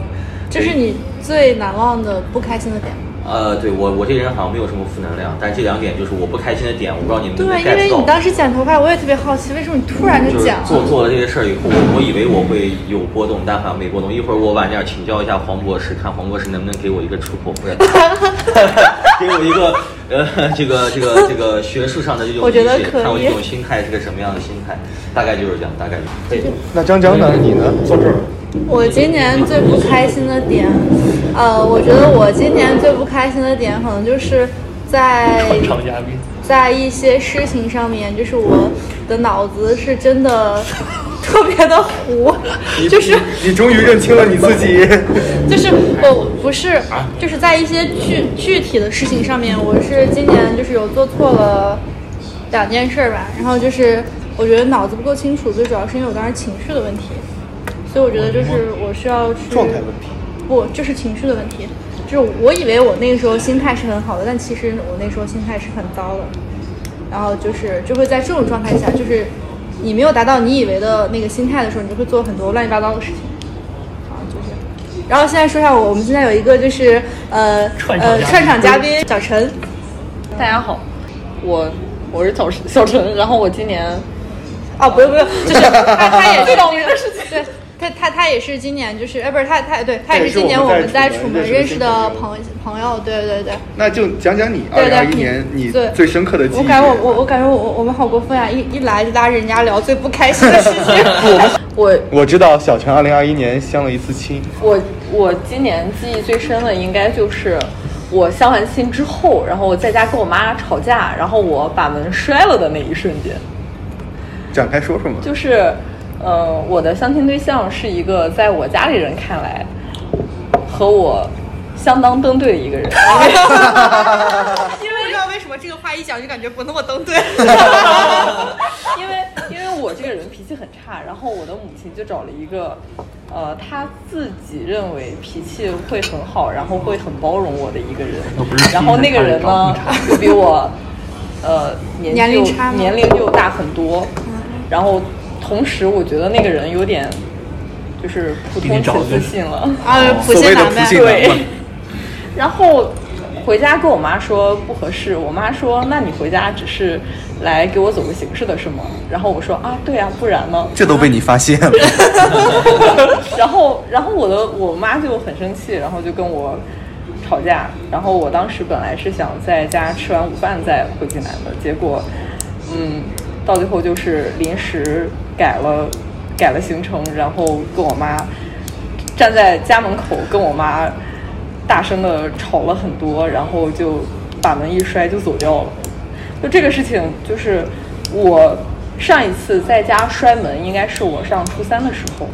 这是你最难忘的不开心的点吗？
呃，对我我这个人好像没有什么负能量，但是这两点就是我不开心的点，我不知道你们能不
对，
能
因为
get 到。
你当时剪头发，我也特别好奇，为什么你突然
就
就是剪了？
做做了这些事儿以后，我我以为我会有波动，但好像没波动。一会儿我晚点请教一下黄博士，看黄博士能不能给我一个出口，不是 给我一个呃这个这个这个学术上的这种
我觉得
理解看我这种心态是个什么样的心态，大概就是这样，大概就是。
那张张呢？你呢？
坐这儿，
我今年最不开心的点，呃，我觉得我今年最不开心的点，可能就是在在一些事情上面，就是我的脑子是真的特别的糊，就是
你终于认清了你自己。
就是我不是，就是在一些具具体的事情上面，我是今年就是有做错了两件事儿吧，然后就是我觉得脑子不够清楚，最主要是因为我当时情绪的问题，所以我觉得就是我需要去
状态问题。
不，就是情绪的问题。就是我以为我那个时候心态是很好的，但其实我那时候心态是很糟的。然后就是就会在这种状态下，就是你没有达到你以为的那个心态的时候，你就会做很多乱七八糟的事情。啊，就是。然后现在说一下我，我们现在有一个就是呃呃
串场嘉宾
小陈，
大家好，我我是小陈小陈，然后我今年
哦，不用不用，就是 他他也是
最倒霉的事情
对。他他他也是今年就是哎不是他他对他也
也是
是今年我
我们
们在楚
门
门认识的朋朋友，对对对。
那就讲讲你二
对对，
零二一年你
对
最深刻的记忆。
我感觉我我我感觉我我我们好过分啊！一一来就拉着人家聊最不开心的事情。
我
我知道小陈二零二一年相了一次亲，
我我今年记忆最深的应该就是我相完亲之后，然后我在家跟我妈吵架，然后我把门摔了的那一瞬间。
展开说说嘛。
就是，呃，我的相亲对象是一个在我家里人看来和我相当登对的一个人，
因为不知道为什么这个话一讲就感觉不那么登对。
因为因为我这个人脾气很差，然后我的母亲就找了一个，呃，她自己认为脾气会很好，然后会很包容我的一个人。然后那个人呢，就比我，呃，年纪又
年龄
年龄又大很多。然后同时，我觉得那个人有点就是普通且自信了。
啊，普
所谓的
信男呗。
对，然后回家跟我妈说不合适，我妈说那你回家只是来给我走个形式的是吗？然后我说啊，对啊，不然呢？
这都被你发现了。
然后，然后我的我妈就很生气，然后就跟我吵架。然后我当时本来是想在家吃完午饭再回济南的，结果，嗯，到最后就是临时改了改了行程，然后跟我妈站在家门口跟我妈大声的吵了很多，然后就把门一摔就走掉了。就这个事情，就是我上一次在家摔门，应该是我上初三的时候，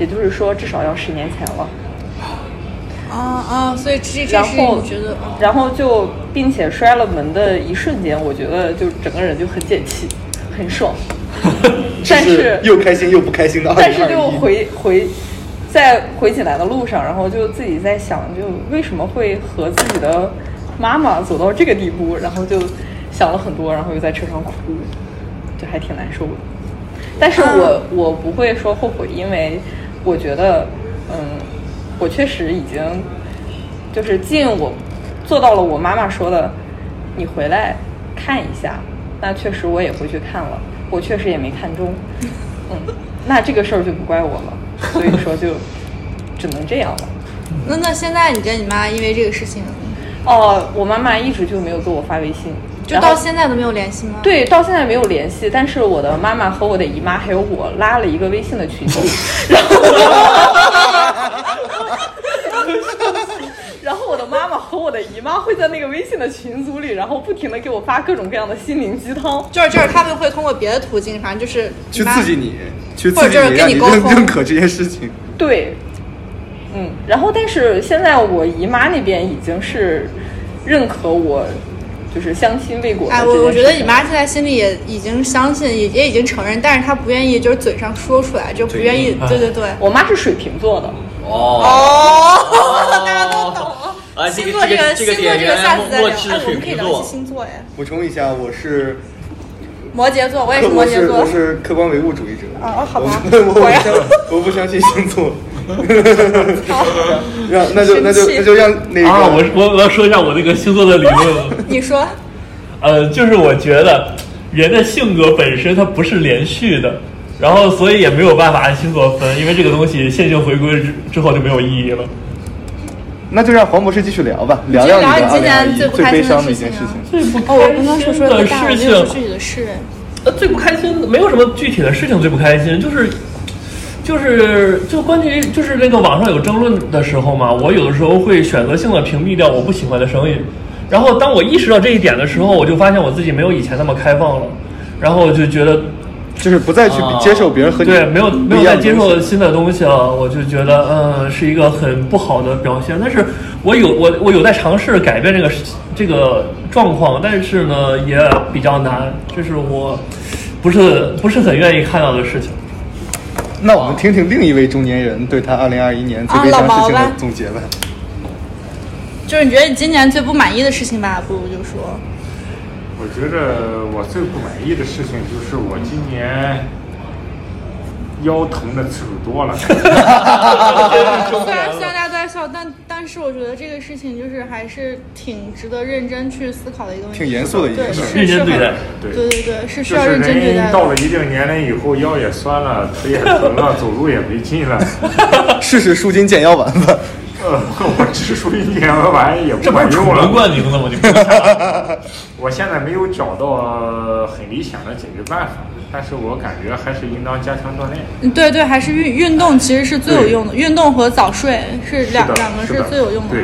也就是说至少要十年前了。
啊啊，所以这这是
然后
你觉得啊？
然后就并且摔了门的一瞬间，我觉得就整个人就很解气，很爽。但是
又开心又不开心的
但是就回回在回济南的路上，然后就自己在想，就为什么会和自己的妈妈走到这个地步，然后就想了很多，然后又在车上哭，就还挺难受的。但是我、我不会说后悔，因为我觉得，嗯，我确实已经就是尽我做到了我妈妈说的，你回来看一下。那确实我也回去看了，我确实也没看中，嗯，那这个事儿就不怪我了，所以说就只能这样了。
那那现在你跟你妈因为这个事情，
哦，我妈妈一直就没有给我发微信，
就到现在都没有联系吗？，
对，到现在没有联系，但是我的妈妈和我的姨妈还有我拉了一个微信的群组，然后，然后我的妈妈和我的姨妈会在那个微信的群组里，然后不停的给我发各种各样的心灵鸡汤。
就是就是他们会通过别的途径，反正就是
去刺激你，去
或者就是
刺激你，让你认
跟你沟通
认可这件事情。
对，嗯，然后但是现在我姨妈那边已经是认可我，就是相亲未果的
哎，我我觉得你妈现在心里也已经相信，也也已经承认，但是她不愿意，就是嘴上说出来，就不愿意。对对对。
我妈是水瓶座的，
哦，大家都懂。
啊，这
星座
这个这个
星座这个下次再聊。哎，我们可以聊一星座呀。
补充一下，我是
摩羯座，我也是摩羯座
我是客观唯物主义者。
啊哦好吧
我我不相 我不相信星座。让那就那就那就让那个
啊，我我我要说一下我那个星座的理论。
你说，
呃，就是我觉得人的性格本身它不是连续的，然后所以也没有办法按星座分，因为这个东西线性回归之之后就没有意义了。
那就让黄博士继续聊吧，聊聊你的
聊你今年最不开心的
最悲伤的一
事情啊
件事情。
最不
哦，我刚刚说说
的事情
没有说具体的事。
呃，最不开心的没有什么具体的事情最不开心，就是就是就关于就是那个网上有争论的时候嘛，我有的时候会选择性的屏蔽掉我不喜欢的声音，然后当我意识到这一点的时候，我就发现我自己没有以前那么开放了，然后我就觉得
就是不再去
啊
接受别人和你
对没有没有再接受新的东西了，我就觉得嗯是一个很不好的表现，但是我有我我有在尝试改变这个这个状况，但是呢也比较难，这是我不是不是很愿意看到的事情。
那我们听听另一位中年人对他二零二一年最
啊
悲伤事情的总结吧。
就是你觉得你今年最不满意的事情吧？不如就说，
我觉得我最不满意的事情就是我今年腰疼的次数多了。
虽然虽然大家都在笑，但但是我觉得这个事情就是还是挺值得认真去思考的一个问题。
挺严肃的一
对，
件事
是
认真对待
对
对对对，是需
就是
要认真对待
到了一定年龄以后，腰也酸了，腿也疼了，走路也没劲了。
试试舒筋健腰丸吧。
呃，我吃舒筋健腰丸也
这不
管用了。
冠名的吗？你不看
我现在没有找到很理想的解决办法，但是我感觉还是应当加强锻炼。
嗯对对，还是运运动其实是最有用的，运动和早睡是两
是
两个
是
最有用的。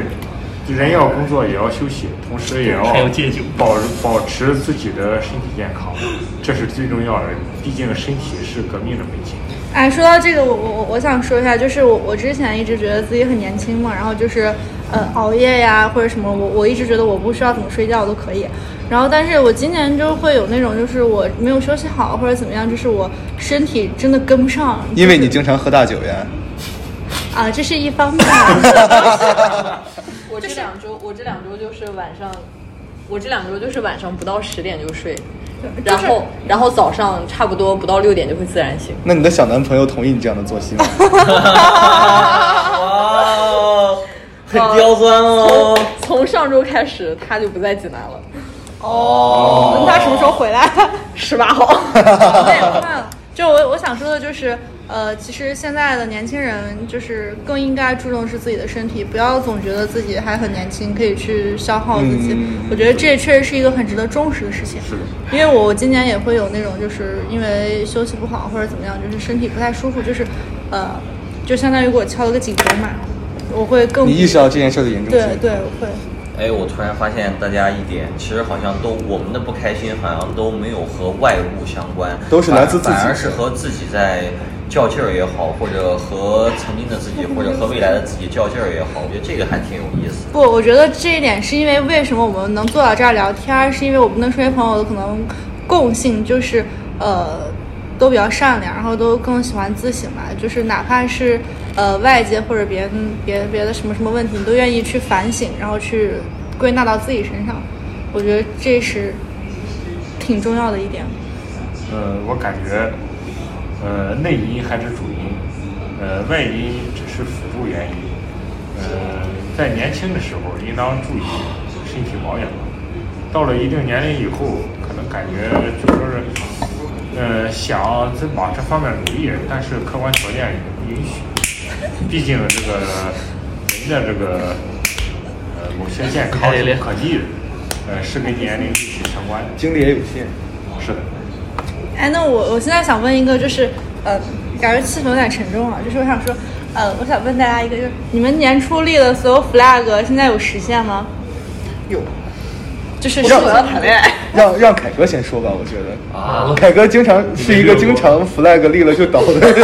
对，人要工作也要休息，同时也要
还要戒酒
保保持自己的身体健康，这是最重要的。毕竟身体是革命的媒介。
哎，说到这个，我我我想说一下，就是我我之前一直觉得自己很年轻嘛，然后就是呃熬夜呀或者什么，我我一直觉得我不需要怎么睡觉都可以。然后，但是我今年就会有那种，就是我没有休息好或者怎么样，就是我身体真的跟不上。
因为你经常喝大酒呀。
啊，这是一方面。
我这两周，我这两周就是晚上，我这两周就是晚上不到十点就睡，然后然后早上差不多不到六点就会自然醒。
那你的小男朋友同意你这样的作息吗？
哇，很刁钻哦。
从上周开始，他就不在济南了。
哦，那他什么时候回来？
十八号。
对，快了。就我我想说的就是，呃，其实现在的年轻人就是更应该注重是自己的身体，不要总觉得自己还很年轻，可以去消耗自己。我觉得这确实是一个很值得重视的事情。
是的。
因为我今年也会有那种，就是因为休息不好或者怎么样，就是身体不太舒服，就是，呃，就相当于给我敲了个警钟嘛。我会更
你意识到这件事的严重性。
对对，我会。
哎，我突然发现大家一点，其实好像都我们的不开心好像都没有和外物相关，
都是来自自己，
反而是和自己在较劲儿也好，或者和曾经的自己，或者和未来的自己较劲儿也好，我觉得这个还挺有意思。
不，我觉得这一点是因为为什么我们能坐到这儿聊天，是因为我们的这些朋友的可能共性就是呃都比较善良，然后都更喜欢自省吧，就是哪怕是。呃，外界或者别人别别的什么什么问题，你都愿意去反省，然后去归纳到自己身上。我觉得这是挺重要的一点。
呃，我感觉，呃，内因还是主因，呃，外因只是辅助原因。呃，在年轻的时候应当注意身体保养，到了一定年龄以后，可能感觉就说是，呃，想在往这方面努力，但是客观条件也不允许。毕竟这个人的这个呃某些健康是不可逆的，呃是跟年龄息息相关的，
精力也有限。
是的。
哎，那我我现在想问一个，就是呃，感觉气氛有点沉重啊，就是我想说，呃，我想问大家一个，就是你们年初立的所有 flag 现在有实现吗？
有。
就是
我要谈恋爱。
让让凯哥先说吧，我觉得
啊，
凯哥经常是一个经常 flag 立了就倒的人。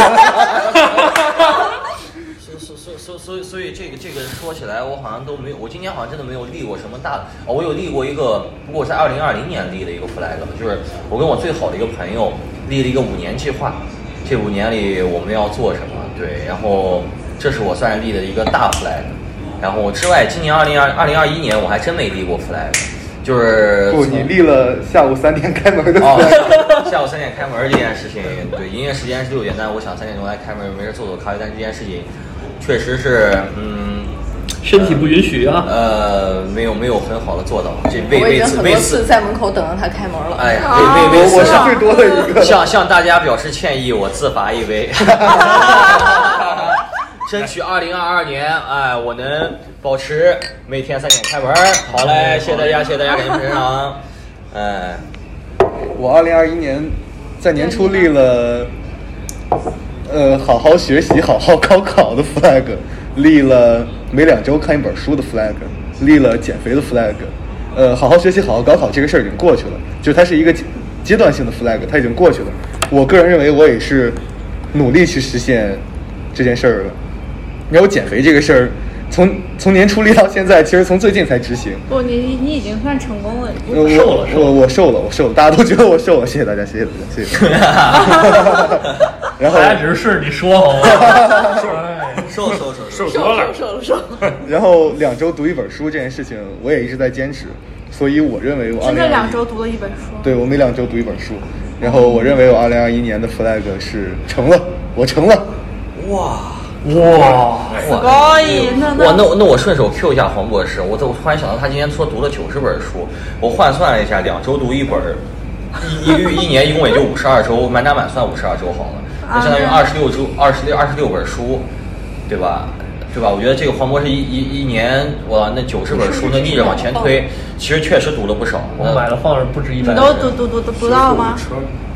所以，所以这个这个说起来，我好像都没有，我今年好像真的没有立过什么大的。哦，我有立过一个，不过我在二零二零年立的一个 flag，就是我跟我最好的一个朋友立了一个五年计划，这五年里我们要做什么？对，然后这是我算是立的一个大 flag。然后之外，今年二零二二零二一年我还真没立过 flag，就是
不，你立了下午三点开门的
flag。下午三点开门这件事情，对，营业时间是六点，但我想三点钟来开门，没事做做咖啡，但这件事情。确实是，嗯，
身体不允许啊。
呃，没有没有很好的做到。这为为此
为此在门口等着他开门了。
哎呀，为为为
我是最多的一个。
向向大家表示歉意，我自罚一杯。争取二零二二年，哎，我能保持每天三点开门。好嘞，谢谢大家，谢谢大家，感谢捧场。哎，
我二零二一年在年初立了。呃，好好学习，好好高考的 flag，立了每两周看一本书的 flag，立了减肥的 flag，呃，好好学习，好好高考这个事儿已经过去了，就它是一个阶段性的 flag，它已经过去了。我个人认为，我也是努力去实现这件事儿了。然后减肥这个事儿。从 从年初立到现在，其实从最近才执行。
不，你你已经算成功了。
我瘦了，
我我瘦了，我瘦了，大家都觉得我瘦了，谢谢大家，谢谢大家，谢谢。然后
大家只是顺着你说，好吗？
瘦瘦瘦
瘦多了，
瘦了瘦。
然后两周读一本书这件事情，我也一直在坚持，所以我认为我
真的两周读了一本书。
对，我每两周读一本书，然后我认为我二零二一年的 flag 是成了，我成了。
哇。
哇，
可以，那
那那那我顺手 Q 一下黄博士，我我突然想到他今天说读了九十本书，我换算了一下，两周读一本，一一个一年一共也就五十二周，满打满算五十二周好了，那相当于二十六周，二十六二十六本书，对吧？对吧？我觉得这个黄渤是一一一年，哇，那九十本书，那逆着往前推，其实确实读了不少。
我买了放着不止一百
你。都读读读读读到了吗？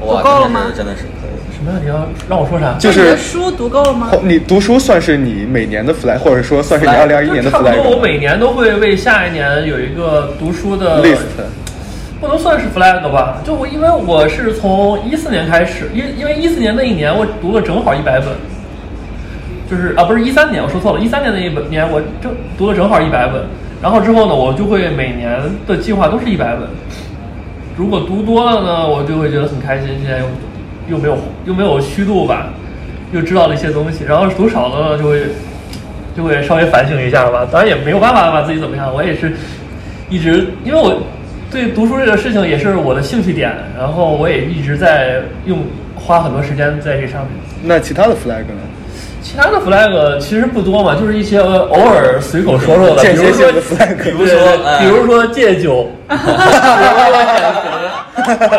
哇，
读够了吗
真的是真的是可以。
什么呀？你要让我说啥？
就是
书读够了吗？
你读书算是你每年的 flag，或者说算是你二零二一年的 flag
多，我每年都会为下一年有一个读书的
list。
不能算是 flag 吧，就我因为我是从一四年开始，因因为一四年那一年我读了正好一百本，就是啊不是一三年，我说错了，一三年那一本年我正读了正好一百本，然后之后呢，我就会每年的计划都是一百本，如果读多了呢，我就会觉得很开心，现在又又没有又没有虚度吧，又知道了一些东西，然后读少了呢，就会就会稍微反省一下吧，当然也没有办法把自己怎么样，我也是一直因为我。对读书这个事情也是我的兴趣点，然后我也一直在用花很多时间在这上面。
那其他的 flag 呢？
其他的 flag 其实不多嘛，就是一些偶尔随口说说的，比如说
性的 flag，
比如说，比如说戒酒。当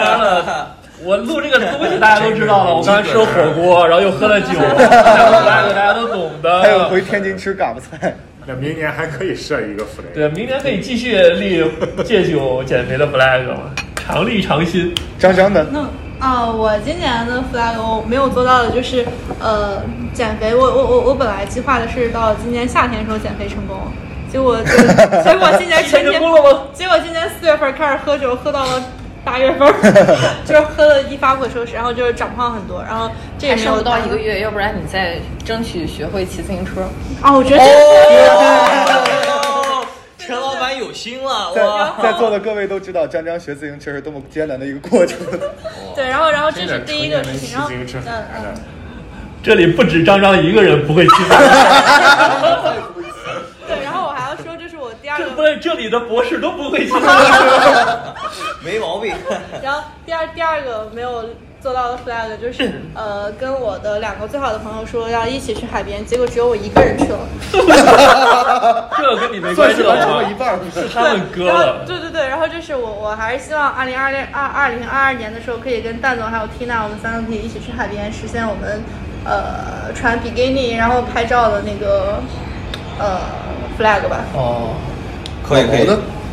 然了，我录这个东西大家都知道了，我刚才吃了火锅，然后又喝了酒，这个 flag 大家都懂的。
还有回天津吃嘎巴菜。
那明年还可以设一个 flag。
对，明年可以继续立 戒酒减肥的 flag 嘛，常立常新。
张张的？
那啊、我今年的 flag 我没有做到的就是呃减肥，我我我我本来计划的是到今年夏天的时候减肥成功，结果就结果今年 春天？结果今年四月份开始喝酒，喝到了。八月份 就是喝的一发不可收拾，然后就是长胖很多，然后这也
剩不到一个月，要不然你再争取学会骑自行车。
啊，我觉得这
哦，陈老板有心了
在
哇！
在座的各位都知道，张张学自行车是多么艰难的一个过程。
对，然后然后这是第一个事情，然后嗯。
这里不止张张一个人不会骑自行车，
对，然后我还要说这是我第二个
这里的博士都不会骑自行车。
没毛病。
然后第二第二个没有做到的 flag 就是呃跟我的两个最好的朋友说要一起去海边，结果只有我一个人去了。
这跟你没关系了
一半儿。
是他们割了。
对对对，然后就是我我还是希望二零二零二二零二二年的时候可以跟蛋总还有 Tina 我们三个可以一起去海边实现我们呃穿比基尼然后拍照的那个呃 flag 吧。
哦，
可以可以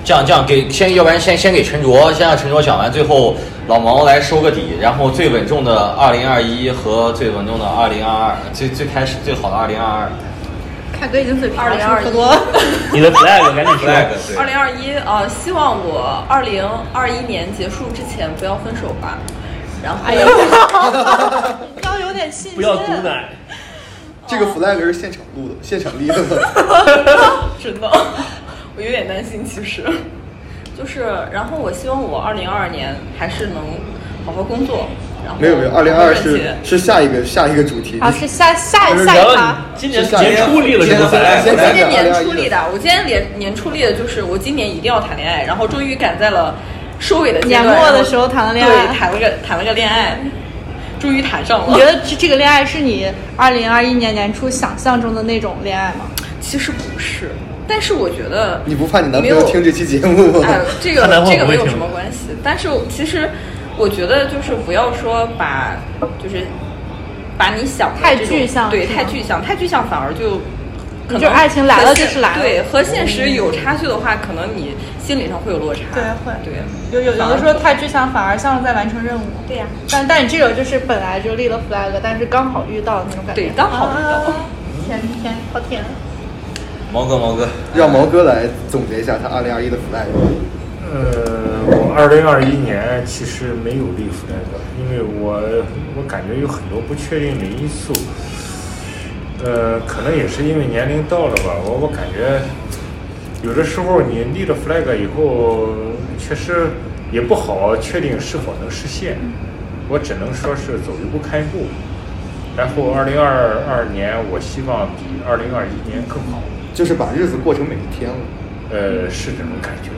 这样这样给先，要不然先先给陈卓，先让陈卓讲完，最后老毛来收个底，然后最稳重的二零二一和最稳重的二零二二，最最开始最好的二零二二
凯哥已经嘴瓢了
，2021
是不是喝多了。
你的 flag 赶紧说。
flag 对
二零二一啊，希望我二零二一年结束之前不要分手吧。然后，
哎呀，要有点信心。
不要毒奶。
这个 flag 是现场录的，现场立的吗？
真的，我有点担心，其实，就是，然后我希望我二零二二年还是能好好工作，然后
没有没有，二零二二是是下一个下一个主题。
啊，是下下下一趴。
今年年初立了什？
我今年年初立的，我今年年年初立的就是我今年一定要谈恋爱，然后终于赶在了收尾的
年末的时候谈了恋爱
对，谈了个谈了个恋爱，终于谈上了。
你觉得这这个恋爱是你二零二一年年初想象中的那种恋爱吗？
其实不是，但是我觉得
你不怕你男朋友听这期节目吗？
哎，这个 这个没有什么关系。但是其实我觉得就是不要说把就是把你想
太具象
对，太具象，太具象反而就可能
就爱情来了
现
就是来了
对，和现实有差距的话，可能你心理上会有落差。
对会
对，
有有有的时候太具象，反而像是在完成任务。
对呀
但但你这个就是本来就立了 flag，但是刚好遇到那种感觉。
对刚好遇到
啊甜甜，好甜。
毛哥毛哥，
让毛哥来总结一下他二零二一的 flag。
呃，我二零二一年其实没有立 flag，因为我我感觉有很多不确定的因素。呃，可能也是因为年龄到了吧，我我感觉有的时候你立了 flag 以后，确实也不好确定是否能实现。我只能说是走一步看一步。然后二零二二年，我希望比二零二一年更好。
就是把日子过成每一天了。
呃，是这种感觉，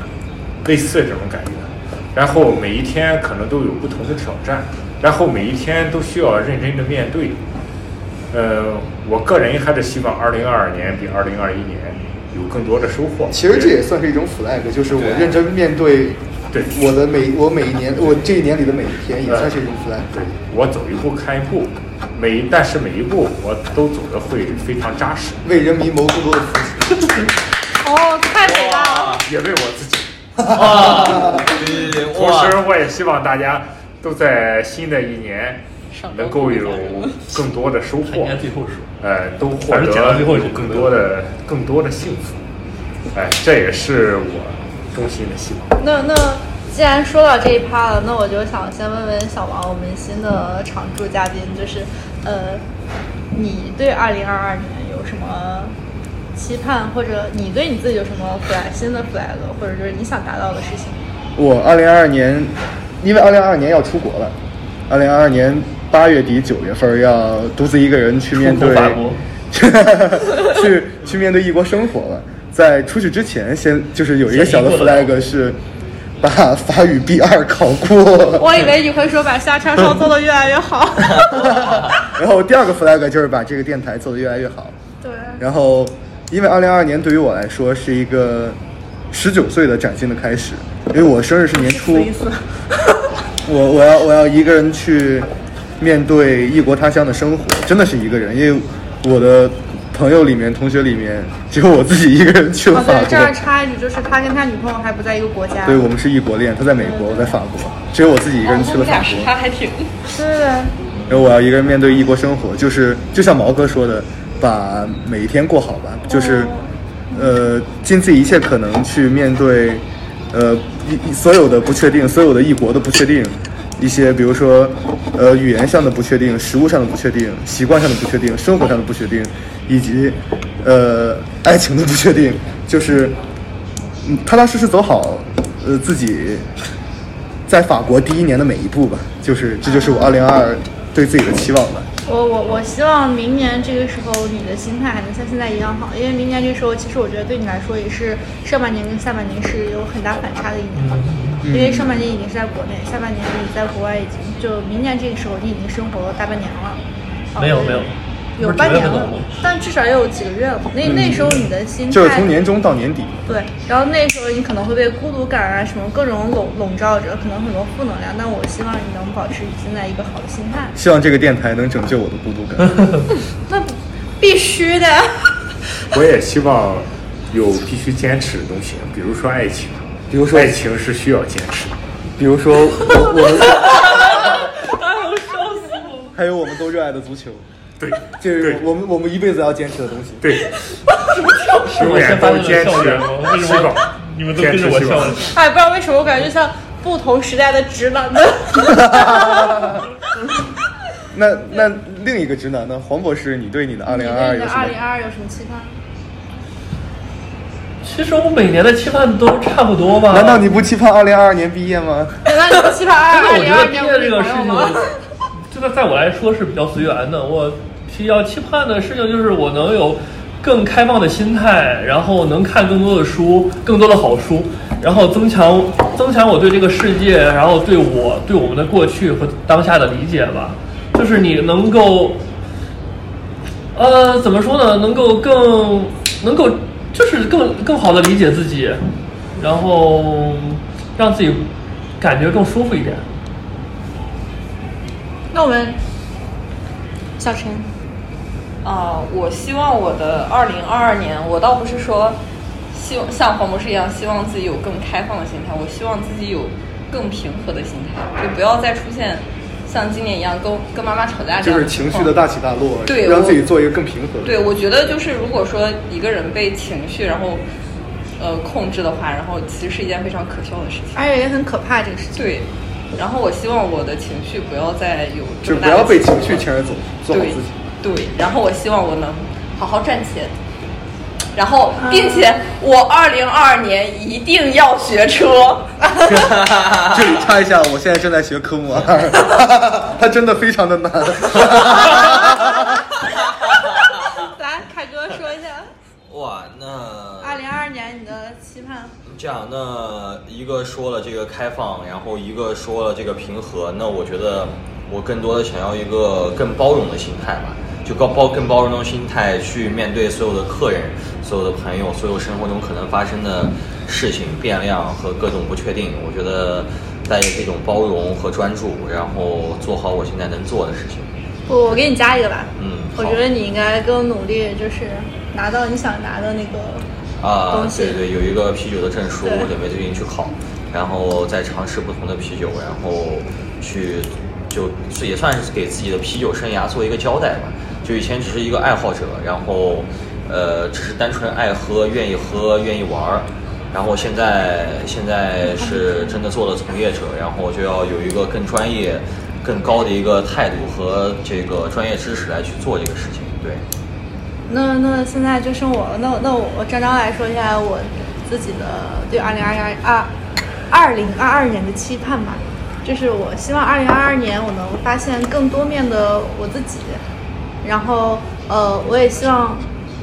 类似这种感觉。然后每一天可能都有不同的挑战，然后每一天都需要认真的面对。呃，我个人还是希望二零二二年比二零二一年有更多的收获。
其实这也算是一种 flag，就是我认真面对
对
我的每我每一年我这一年里的每一天，也算是一种 flag。
对，我走一步看一步，每一但是每一步我都走的会非常扎实，
为人民谋更多的福祉。
哦，太伟大了！
也为我自己。同时，我也希望大家都在新的一年能够有更多的收获
最后说。
呃，都获得更多的更多的幸福。哎，这也是我衷心的希望。
那那既然说到这一趴了，那我就想先问问小王，我们新的常驻嘉宾，就是呃，你对二零二二年有什么期盼，或者你对你自己有什么 flag 新的 flag，或者就是你想达到的事情？
我二零二二年，因为二零二二年要出国了，二零二二年八月底九月份要独自一个人去面对 去去面对异国生活了。在出去之前，先就是有一个小的 flag 是把法语 B 二考过。
我以为你会说把夏超超做的越来越好。
然后第二个 flag 就是把这个电台做的越来越好。
对，
然后，因为二零二二年对于我来说是一个十九岁的崭新的开始，因为我生日是年初。我我要我要一个人去面对异国他乡的生活，真的是一个人，因为我的朋友里面、同学里面，只有我自己一个人去了
哦，
法
对，这儿
国。
插一句，就是他跟他女朋友还不在一个国家。
对，我们是异国恋，他在美国，我在法国，只有我自己一个人去了法国。
他还挺
对。
然后我要一个人面对异国生活，就是就像毛哥说的，把每一天过好吧，就是，呃，尽自己一切可能去面对，呃，一一所有的不确定，所有的异国的不确定，一些比如说，呃，语言上的不确定，食物上的不确定，习惯上的不确定，生活上的不确定，以及，呃，爱情的不确定，就是，嗯，踏踏实实走好，呃，自己在法国第一年的每一步吧，就是这就是我二零二二对自己的期望吧。
我我我希望明年这个时候你的心态还能像现在一样好，因为明年这时候其实我觉得对你来说也是上半年跟下半年是有很大反差的一年，因为上半年已经是在国内，下半年你在国外已经就明年这个时候你已经生活了大半年了。啊
没有没有，
有半年了但至少也有几个月了。那那时候你的心态
就是从年中到年底，
对，然后那时候你可能会被孤独感啊什么各种笼笼罩着，可能很多负能量。但我希望你能保持现在一个好的心态。
希望这个电台能拯救我的孤独感。
那必须的。
我也希望有必须坚持的东西，比如说爱情，
比如说
爱情是需要坚持的。
比如说我 我们，
哎呦，笑死我！
还有我们都热爱的足球，
对，
这是我们我们一辈子要坚持的东西。
对，
我
永远都坚持
了笑点吗？为什么，你们都跟着我笑了？
哎，不知道为什么，我感觉像不同时代的直男的。
那那另一个直男呢？黄博士，你对你的二零二二有什么？
二零二二有什么期盼？
其实我每年的期盼都差不多吧。
难道你不期盼二零二二年毕业吗？
难道你不期盼二
因为
二零
我觉得毕业这个事情
朋友吗？，
这个在我来说是比较随缘的。我比较期盼的事情就是我能有更开放的心态，然后能看更多的书，更多的好书，然后增强增强我对这个世界，然后对我对我们的过去和当下的理解吧。就是你能够，呃，怎么说呢？能够更能够就是更更好的理解自己，然后让自己感觉更舒服一点。
那我们小陈，
啊、我希望我的二零二二年，我倒不是说希望像黄博士一样，希望自己有更开放的心态，我希望自己有更平和的心态，就不要再出现像今年一样跟跟妈妈吵架这
就是
样的情
绪的大起大落，
对
让自己做一个更平和的。
对，我觉得就是如果说一个人被情绪然后呃控制的话，然后其实是一件非常可笑的事情。
而且也很可怕这个事情。
对，然后我希望我的情绪不要再有这
就
么大的
不要被情绪牵着走，做自己。
对，然后我希望我能好好赚钱，然后并且我二零二二年一定要学车。
这 里插一下，我现在正在学科目二，它真的非常的难。
来，凯哥说一下，
哇，那
二零二二年你的期盼。
这样，那一个说了这个开放，然后一个说了这个平和，那我觉得我更多的想要一个更包容的心态吧，就高包更包容的心态去面对所有的客人、所有的朋友、所有生活中可能发生的事情、变量和各种不确定。我觉得带着这种包容和专注，然后做好我现在能做的事情，
我我给你加一个吧。
嗯
我觉得你应该更努力，就是拿到你想拿的那个
啊。对对，有一个啤酒的证书，我准备最近去考，然后再尝试不同的啤酒，然后去就是也算是给自己的啤酒生涯做一个交代吧。就以前只是一个爱好者，然后呃，只是单纯爱喝，愿意喝，愿意玩儿。然后现在现在是真的做了从业者，然后就要有一个更专业、更高的一个态度和这个专业知识来去做这个事情。对，
那那现在就剩我了，那那我张张来说一下我自己的对二零二二二二零二二年的期盼吧，就是我希望二零二二年我能发现更多面的我自己，然后呃我也希望，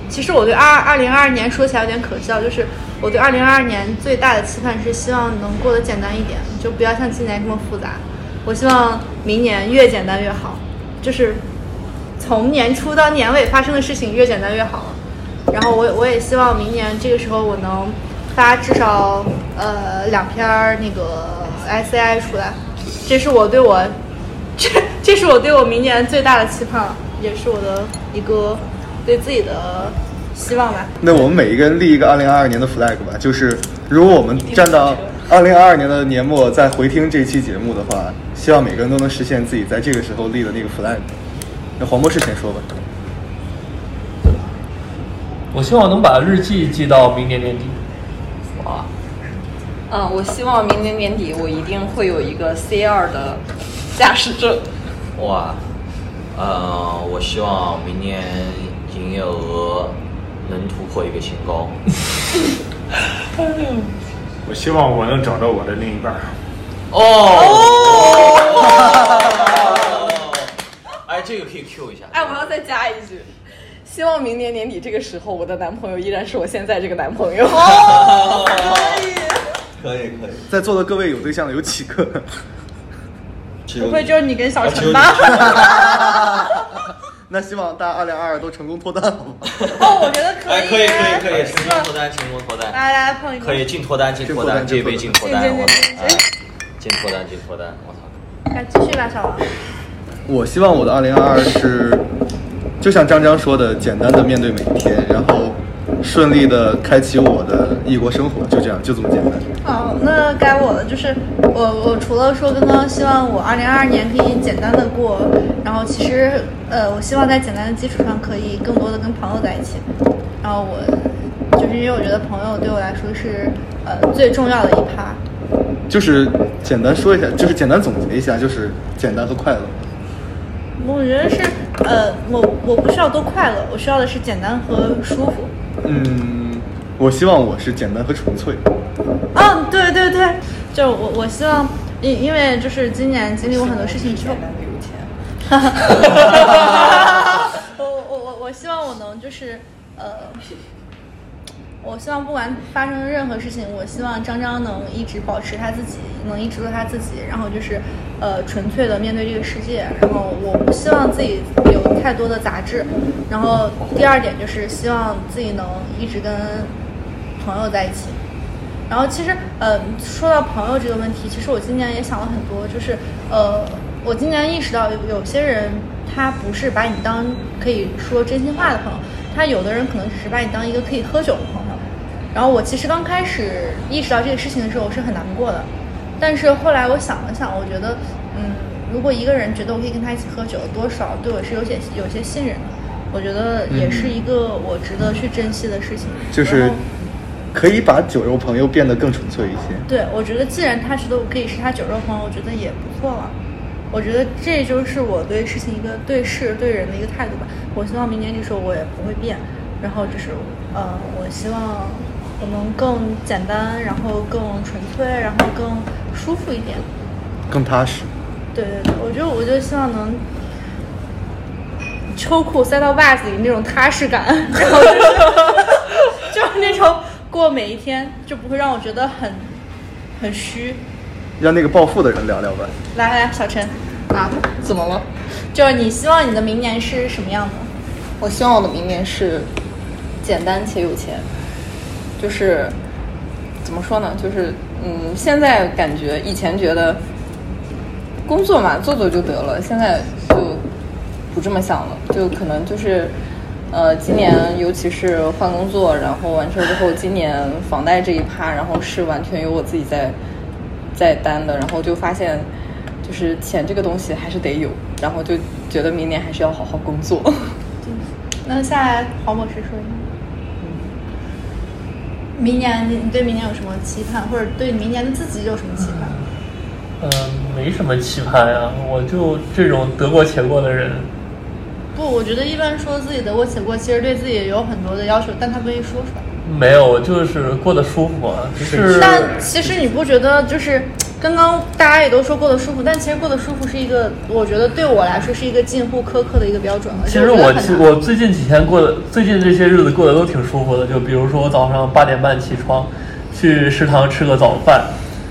其实我对二二零二二年说起来有点可笑，就是我对二零二二年最大的期盼是希望能过得简单一点，就不要像今年这么复杂，我希望明年越简单越好，就是。从年初到年尾发生的事情越简单越好。然后我我也希望明年这个时候我能发至少呃两篇那个 SCI 出来，这是我对我这 这是我对我明年最大的期盼了，也是我的一个对自己的希望吧。
那我们每一个人立一个二零二二年的 flag 吧，就是如果我们站到二零二二年的年末再回听这期节目的话，希望每个人都能实现自己在这个时候立的那个 flag。那黄博士先说吧。
我希望能把日记记到明年年底。
哇，
嗯，我希望明年年底我一定会有一个 C 二的驾驶证。
哇，呃，我希望明年营业额能突破一个新高。
我希望我能找到我的另一半。
哦，哎，这个可以 Q 一下。
哎，我要再加一句，希望明年年底这个时候，我的男朋友依然是我现在这个男朋友。
可以可以，
在座的各位有对象的有几个？
不会就是你跟小陈吧？
那希望大家二零二二都成功脱单，好吗？
哦，我觉得可以。
哎，可以可以可以，成功脱单，成功脱单。
来来碰一个。
可以进脱单，进脱单，这一杯进脱单，我操！哎，进脱单，进脱单，我操！
来继续吧，小王。
我希望我的二零二二是，就像张张说的，简单的面对每一天，然后顺利的开启我的异国生活，就这样，就这么简单。
好，那该我了。就是我，我除了说刚刚希望我二零二二年可以简单的过，然后其实呃，我希望在简单的基础上可以更多的跟朋友在一起。然后我就是因为我觉得朋友对我来说是呃最重要的一趴。
就是简单说一下，就是简单总结一下，就是简单和快乐。
我觉得是呃，我我不需要多快乐，我需要的是简单和舒服。
嗯，我希望我是简单和纯粹。
嗯，对对对，就我我希望，因因为就是今年经历过很多事情之后，我我我我希望我能就是呃，我希望不管发生任何事情，我希望张张能一直保持他自己，能一直做他自己，然后就是呃纯粹的面对这个世界。然后我不希望自己有太多的杂质。然后第二点就是希望自己能一直跟朋友在一起。然后其实，呃，说到朋友这个问题，其实我今年也想了很多，就是，呃，我今年意识到有有些人他不是把你当可以说真心话的朋友，他有的人可能只是把你当一个可以喝酒的朋友。然后我其实刚开始意识到这个事情的时候，我是很难过的，但是后来我想了想，我觉得，嗯，如果一个人觉得我可以跟他一起喝酒，多少对我是有些有些信任的，我觉得也是一个我值得去珍惜的事情。
就是可以把酒肉朋友变得更纯粹一些。
对，我觉得既然他觉得我可以是他酒肉朋友，我觉得也不错了。我觉得这就是我对事情一个对事对人的一个态度吧。我希望明年这时候我也不会变，然后就是呃，我希望我能更简单，然后更纯粹，然后更舒服一点。
更踏实。
对对对，我就我就希望能秋裤塞到袜子里那种踏实感，然后就是 就是那种过每一天就不会让我觉得很很虚。
让那个暴富的人聊聊吧。
来来，小陈，
啊，怎么了？
就是你希望你的明年是什么样的？
我希望我的明年是简单且有钱，就是怎么说呢？就是嗯，现在感觉以前觉得工作嘛做做就得了，现在就不这么想了，就可能就是。呃，今年尤其是换工作，然后完事儿之后，今年房贷这一趴，然后是完全由我自己在在担的，然后就发现，就是钱这个东西还是得有，然后就觉得明年还是要好好工作。
那下来黄博士说一下，明年你你对明年有什么期盼，或者对明年的自己有什么期盼？
嗯、没什么期盼呀，我就这种得过且过的人。
不，我觉得一般说自己得过且过，其实对自己也有很多的要求，但他不愿意说出来。
没有，我就是过得舒服啊，只是
但其实你不觉得就是 刚刚大家也都说过得舒服，但其实过得舒服是一个，我觉得对我来说是一个近乎苛刻的一个标准了。
其实我我最近几天过的，最近这些日子过得都挺舒服的。就比如说我早上八点半起床，去食堂吃个早饭，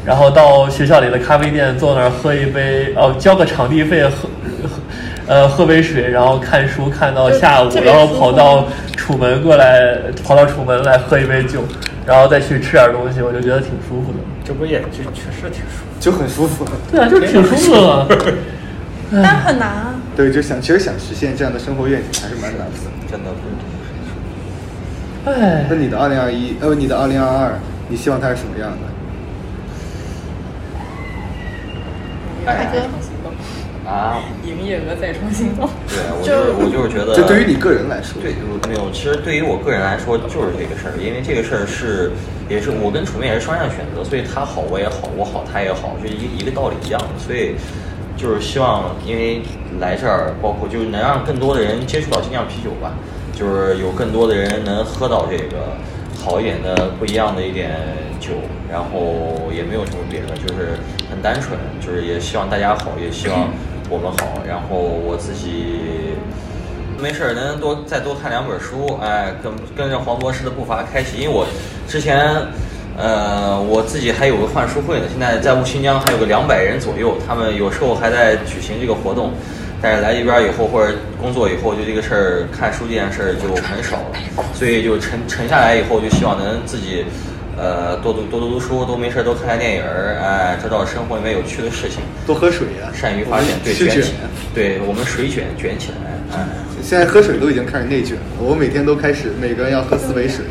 然后到学校里的咖啡店坐那儿喝一杯，哦，交个场地费，喝呃，喝杯水，然后看书看到下午然后跑到楚门过来，跑到楚门来喝一杯酒，然后再去吃点东西，我就觉得挺舒服的。
这不也就确实挺舒服。
就很舒服。
对啊，就挺舒服的。
但很难啊。
对，就想其实想实现这样的生活愿景还是蛮难的。
真的不
哎
那，你的二零二一，呃，你的二零二二，你希望它是什么样的？
海哥，
啊，
营业额再创新高。
对我就是我就是觉得，
这对于你个人来说，
对，没有。其实对于我个人来说，就是这个事儿，因为这个事儿是，也是我跟楚妹也是双向选择，所以他好我也好，我好他也好，就一一个道理一样的。所以就是希望，因为来这儿，包括就是能让更多的人接触到精酿啤酒吧，就是有更多的人能喝到这个好一点的、不一样的一点酒，然后也没有什么别的，就是很单纯，就是也希望大家好，也希望我们好，然后我自己。没事儿，能多再多看两本书，哎，跟跟着黄博士的步伐开启。因为我之前，呃，我自己还有个换书会呢，现在在新疆还有个两百人左右，他们有时候还在举行这个活动。但是来这边以后或者工作以后，就这个事儿，看书这件事儿就很少了，所以就沉沉下来以后，就希望能自己，呃，多读多读读书，多没事多看看电影儿，哎，找找生活里面有趣的事情，
多喝水呀、
善于发现，对，
是卷
卷起，对我们水卷卷起来，哎。
现在喝水都已经开始内卷了，我每天都开始每个人要喝四杯水。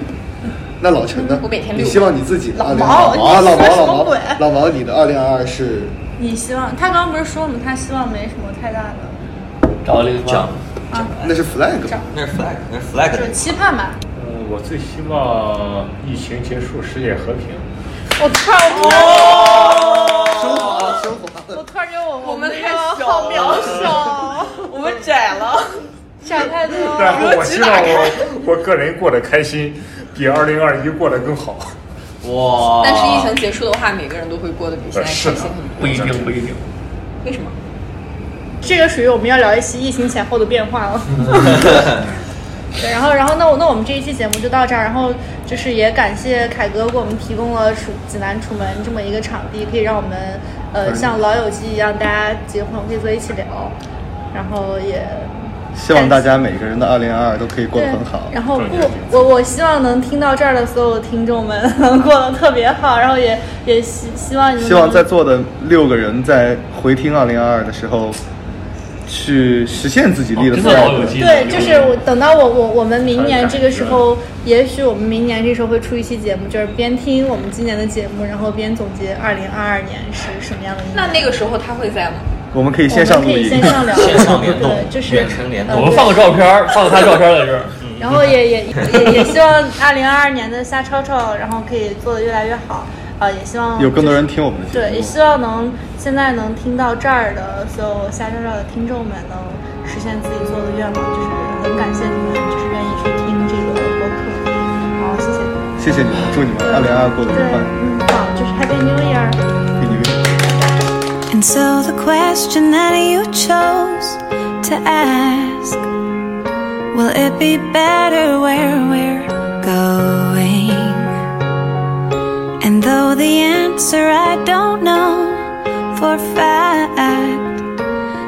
那老陈呢？
我每天
你希望你自己的
老
2022
毛
老毛老毛，老毛
说什么鬼，
老毛，你的二零二二是
你希望他刚刚不是说了吗？他希望没什么太大的
找另一半
讲。
那是 flag？
那是 flag，那是 flag
就是。期盼吧。
呃，我最希望疫情结束，世界和平。
我突然我
升华，升华。
我突然觉得我
我们太小了
好渺小，
我们窄了。
想太多
然后
了。
我希望我我个人过得开心，比二零二一过得更好。
哇！
但是疫情结束的话，每个人都会过得比现在开心很多。
不一定，不一定。
为什么？
这个属于我们要聊一期疫情前后的变化了。对，然后，然后，那我那我们这一期节目就到这儿，然后就是也感谢凯哥给我们提供了楚济南楚门这么一个场地，可以让我们呃像老友记一样，大家几个朋友可以坐一起聊，然后也
希望大家每个人的二零二二都可以过得很好。
然后不，我我希望能听到这儿的所有听众们能 过得特别好，然后也也希希望你们
希望在座的六个人在回听二零二二的时候，去实现自己立的
哦真的好有忆
对，就是我等到我我我们明年这个时候，也许我们明年这时候会出一期节目，就是边听我们今年的节目，然后边总结二零二二年是什么样的一年。
那那个时候他会在吗？
我们可以
我
线上录音
们可以线。上聊，
线上联动
对，就是
远程联动
呃
我们放个照片，放个他照片儿在这儿。
然后也也也也希望二零二二年的夏超超，然后可以做的越来越好。啊、也希望
有更多人听我们的节目
对，也希望能现在能听到这儿的所有瞎超超的听众们能实现自己做的愿望，就是很感谢你们，就是愿意去听这个播客。好，谢谢你们。
谢谢你们，祝你们二零二二过得愉
对，
快。
嗯，好，就是 Happy New Year。
And so the question that you chose to ask Will it be better where we're going? Though the answer I don't know for fact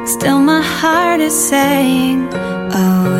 Still my heart is saying, oh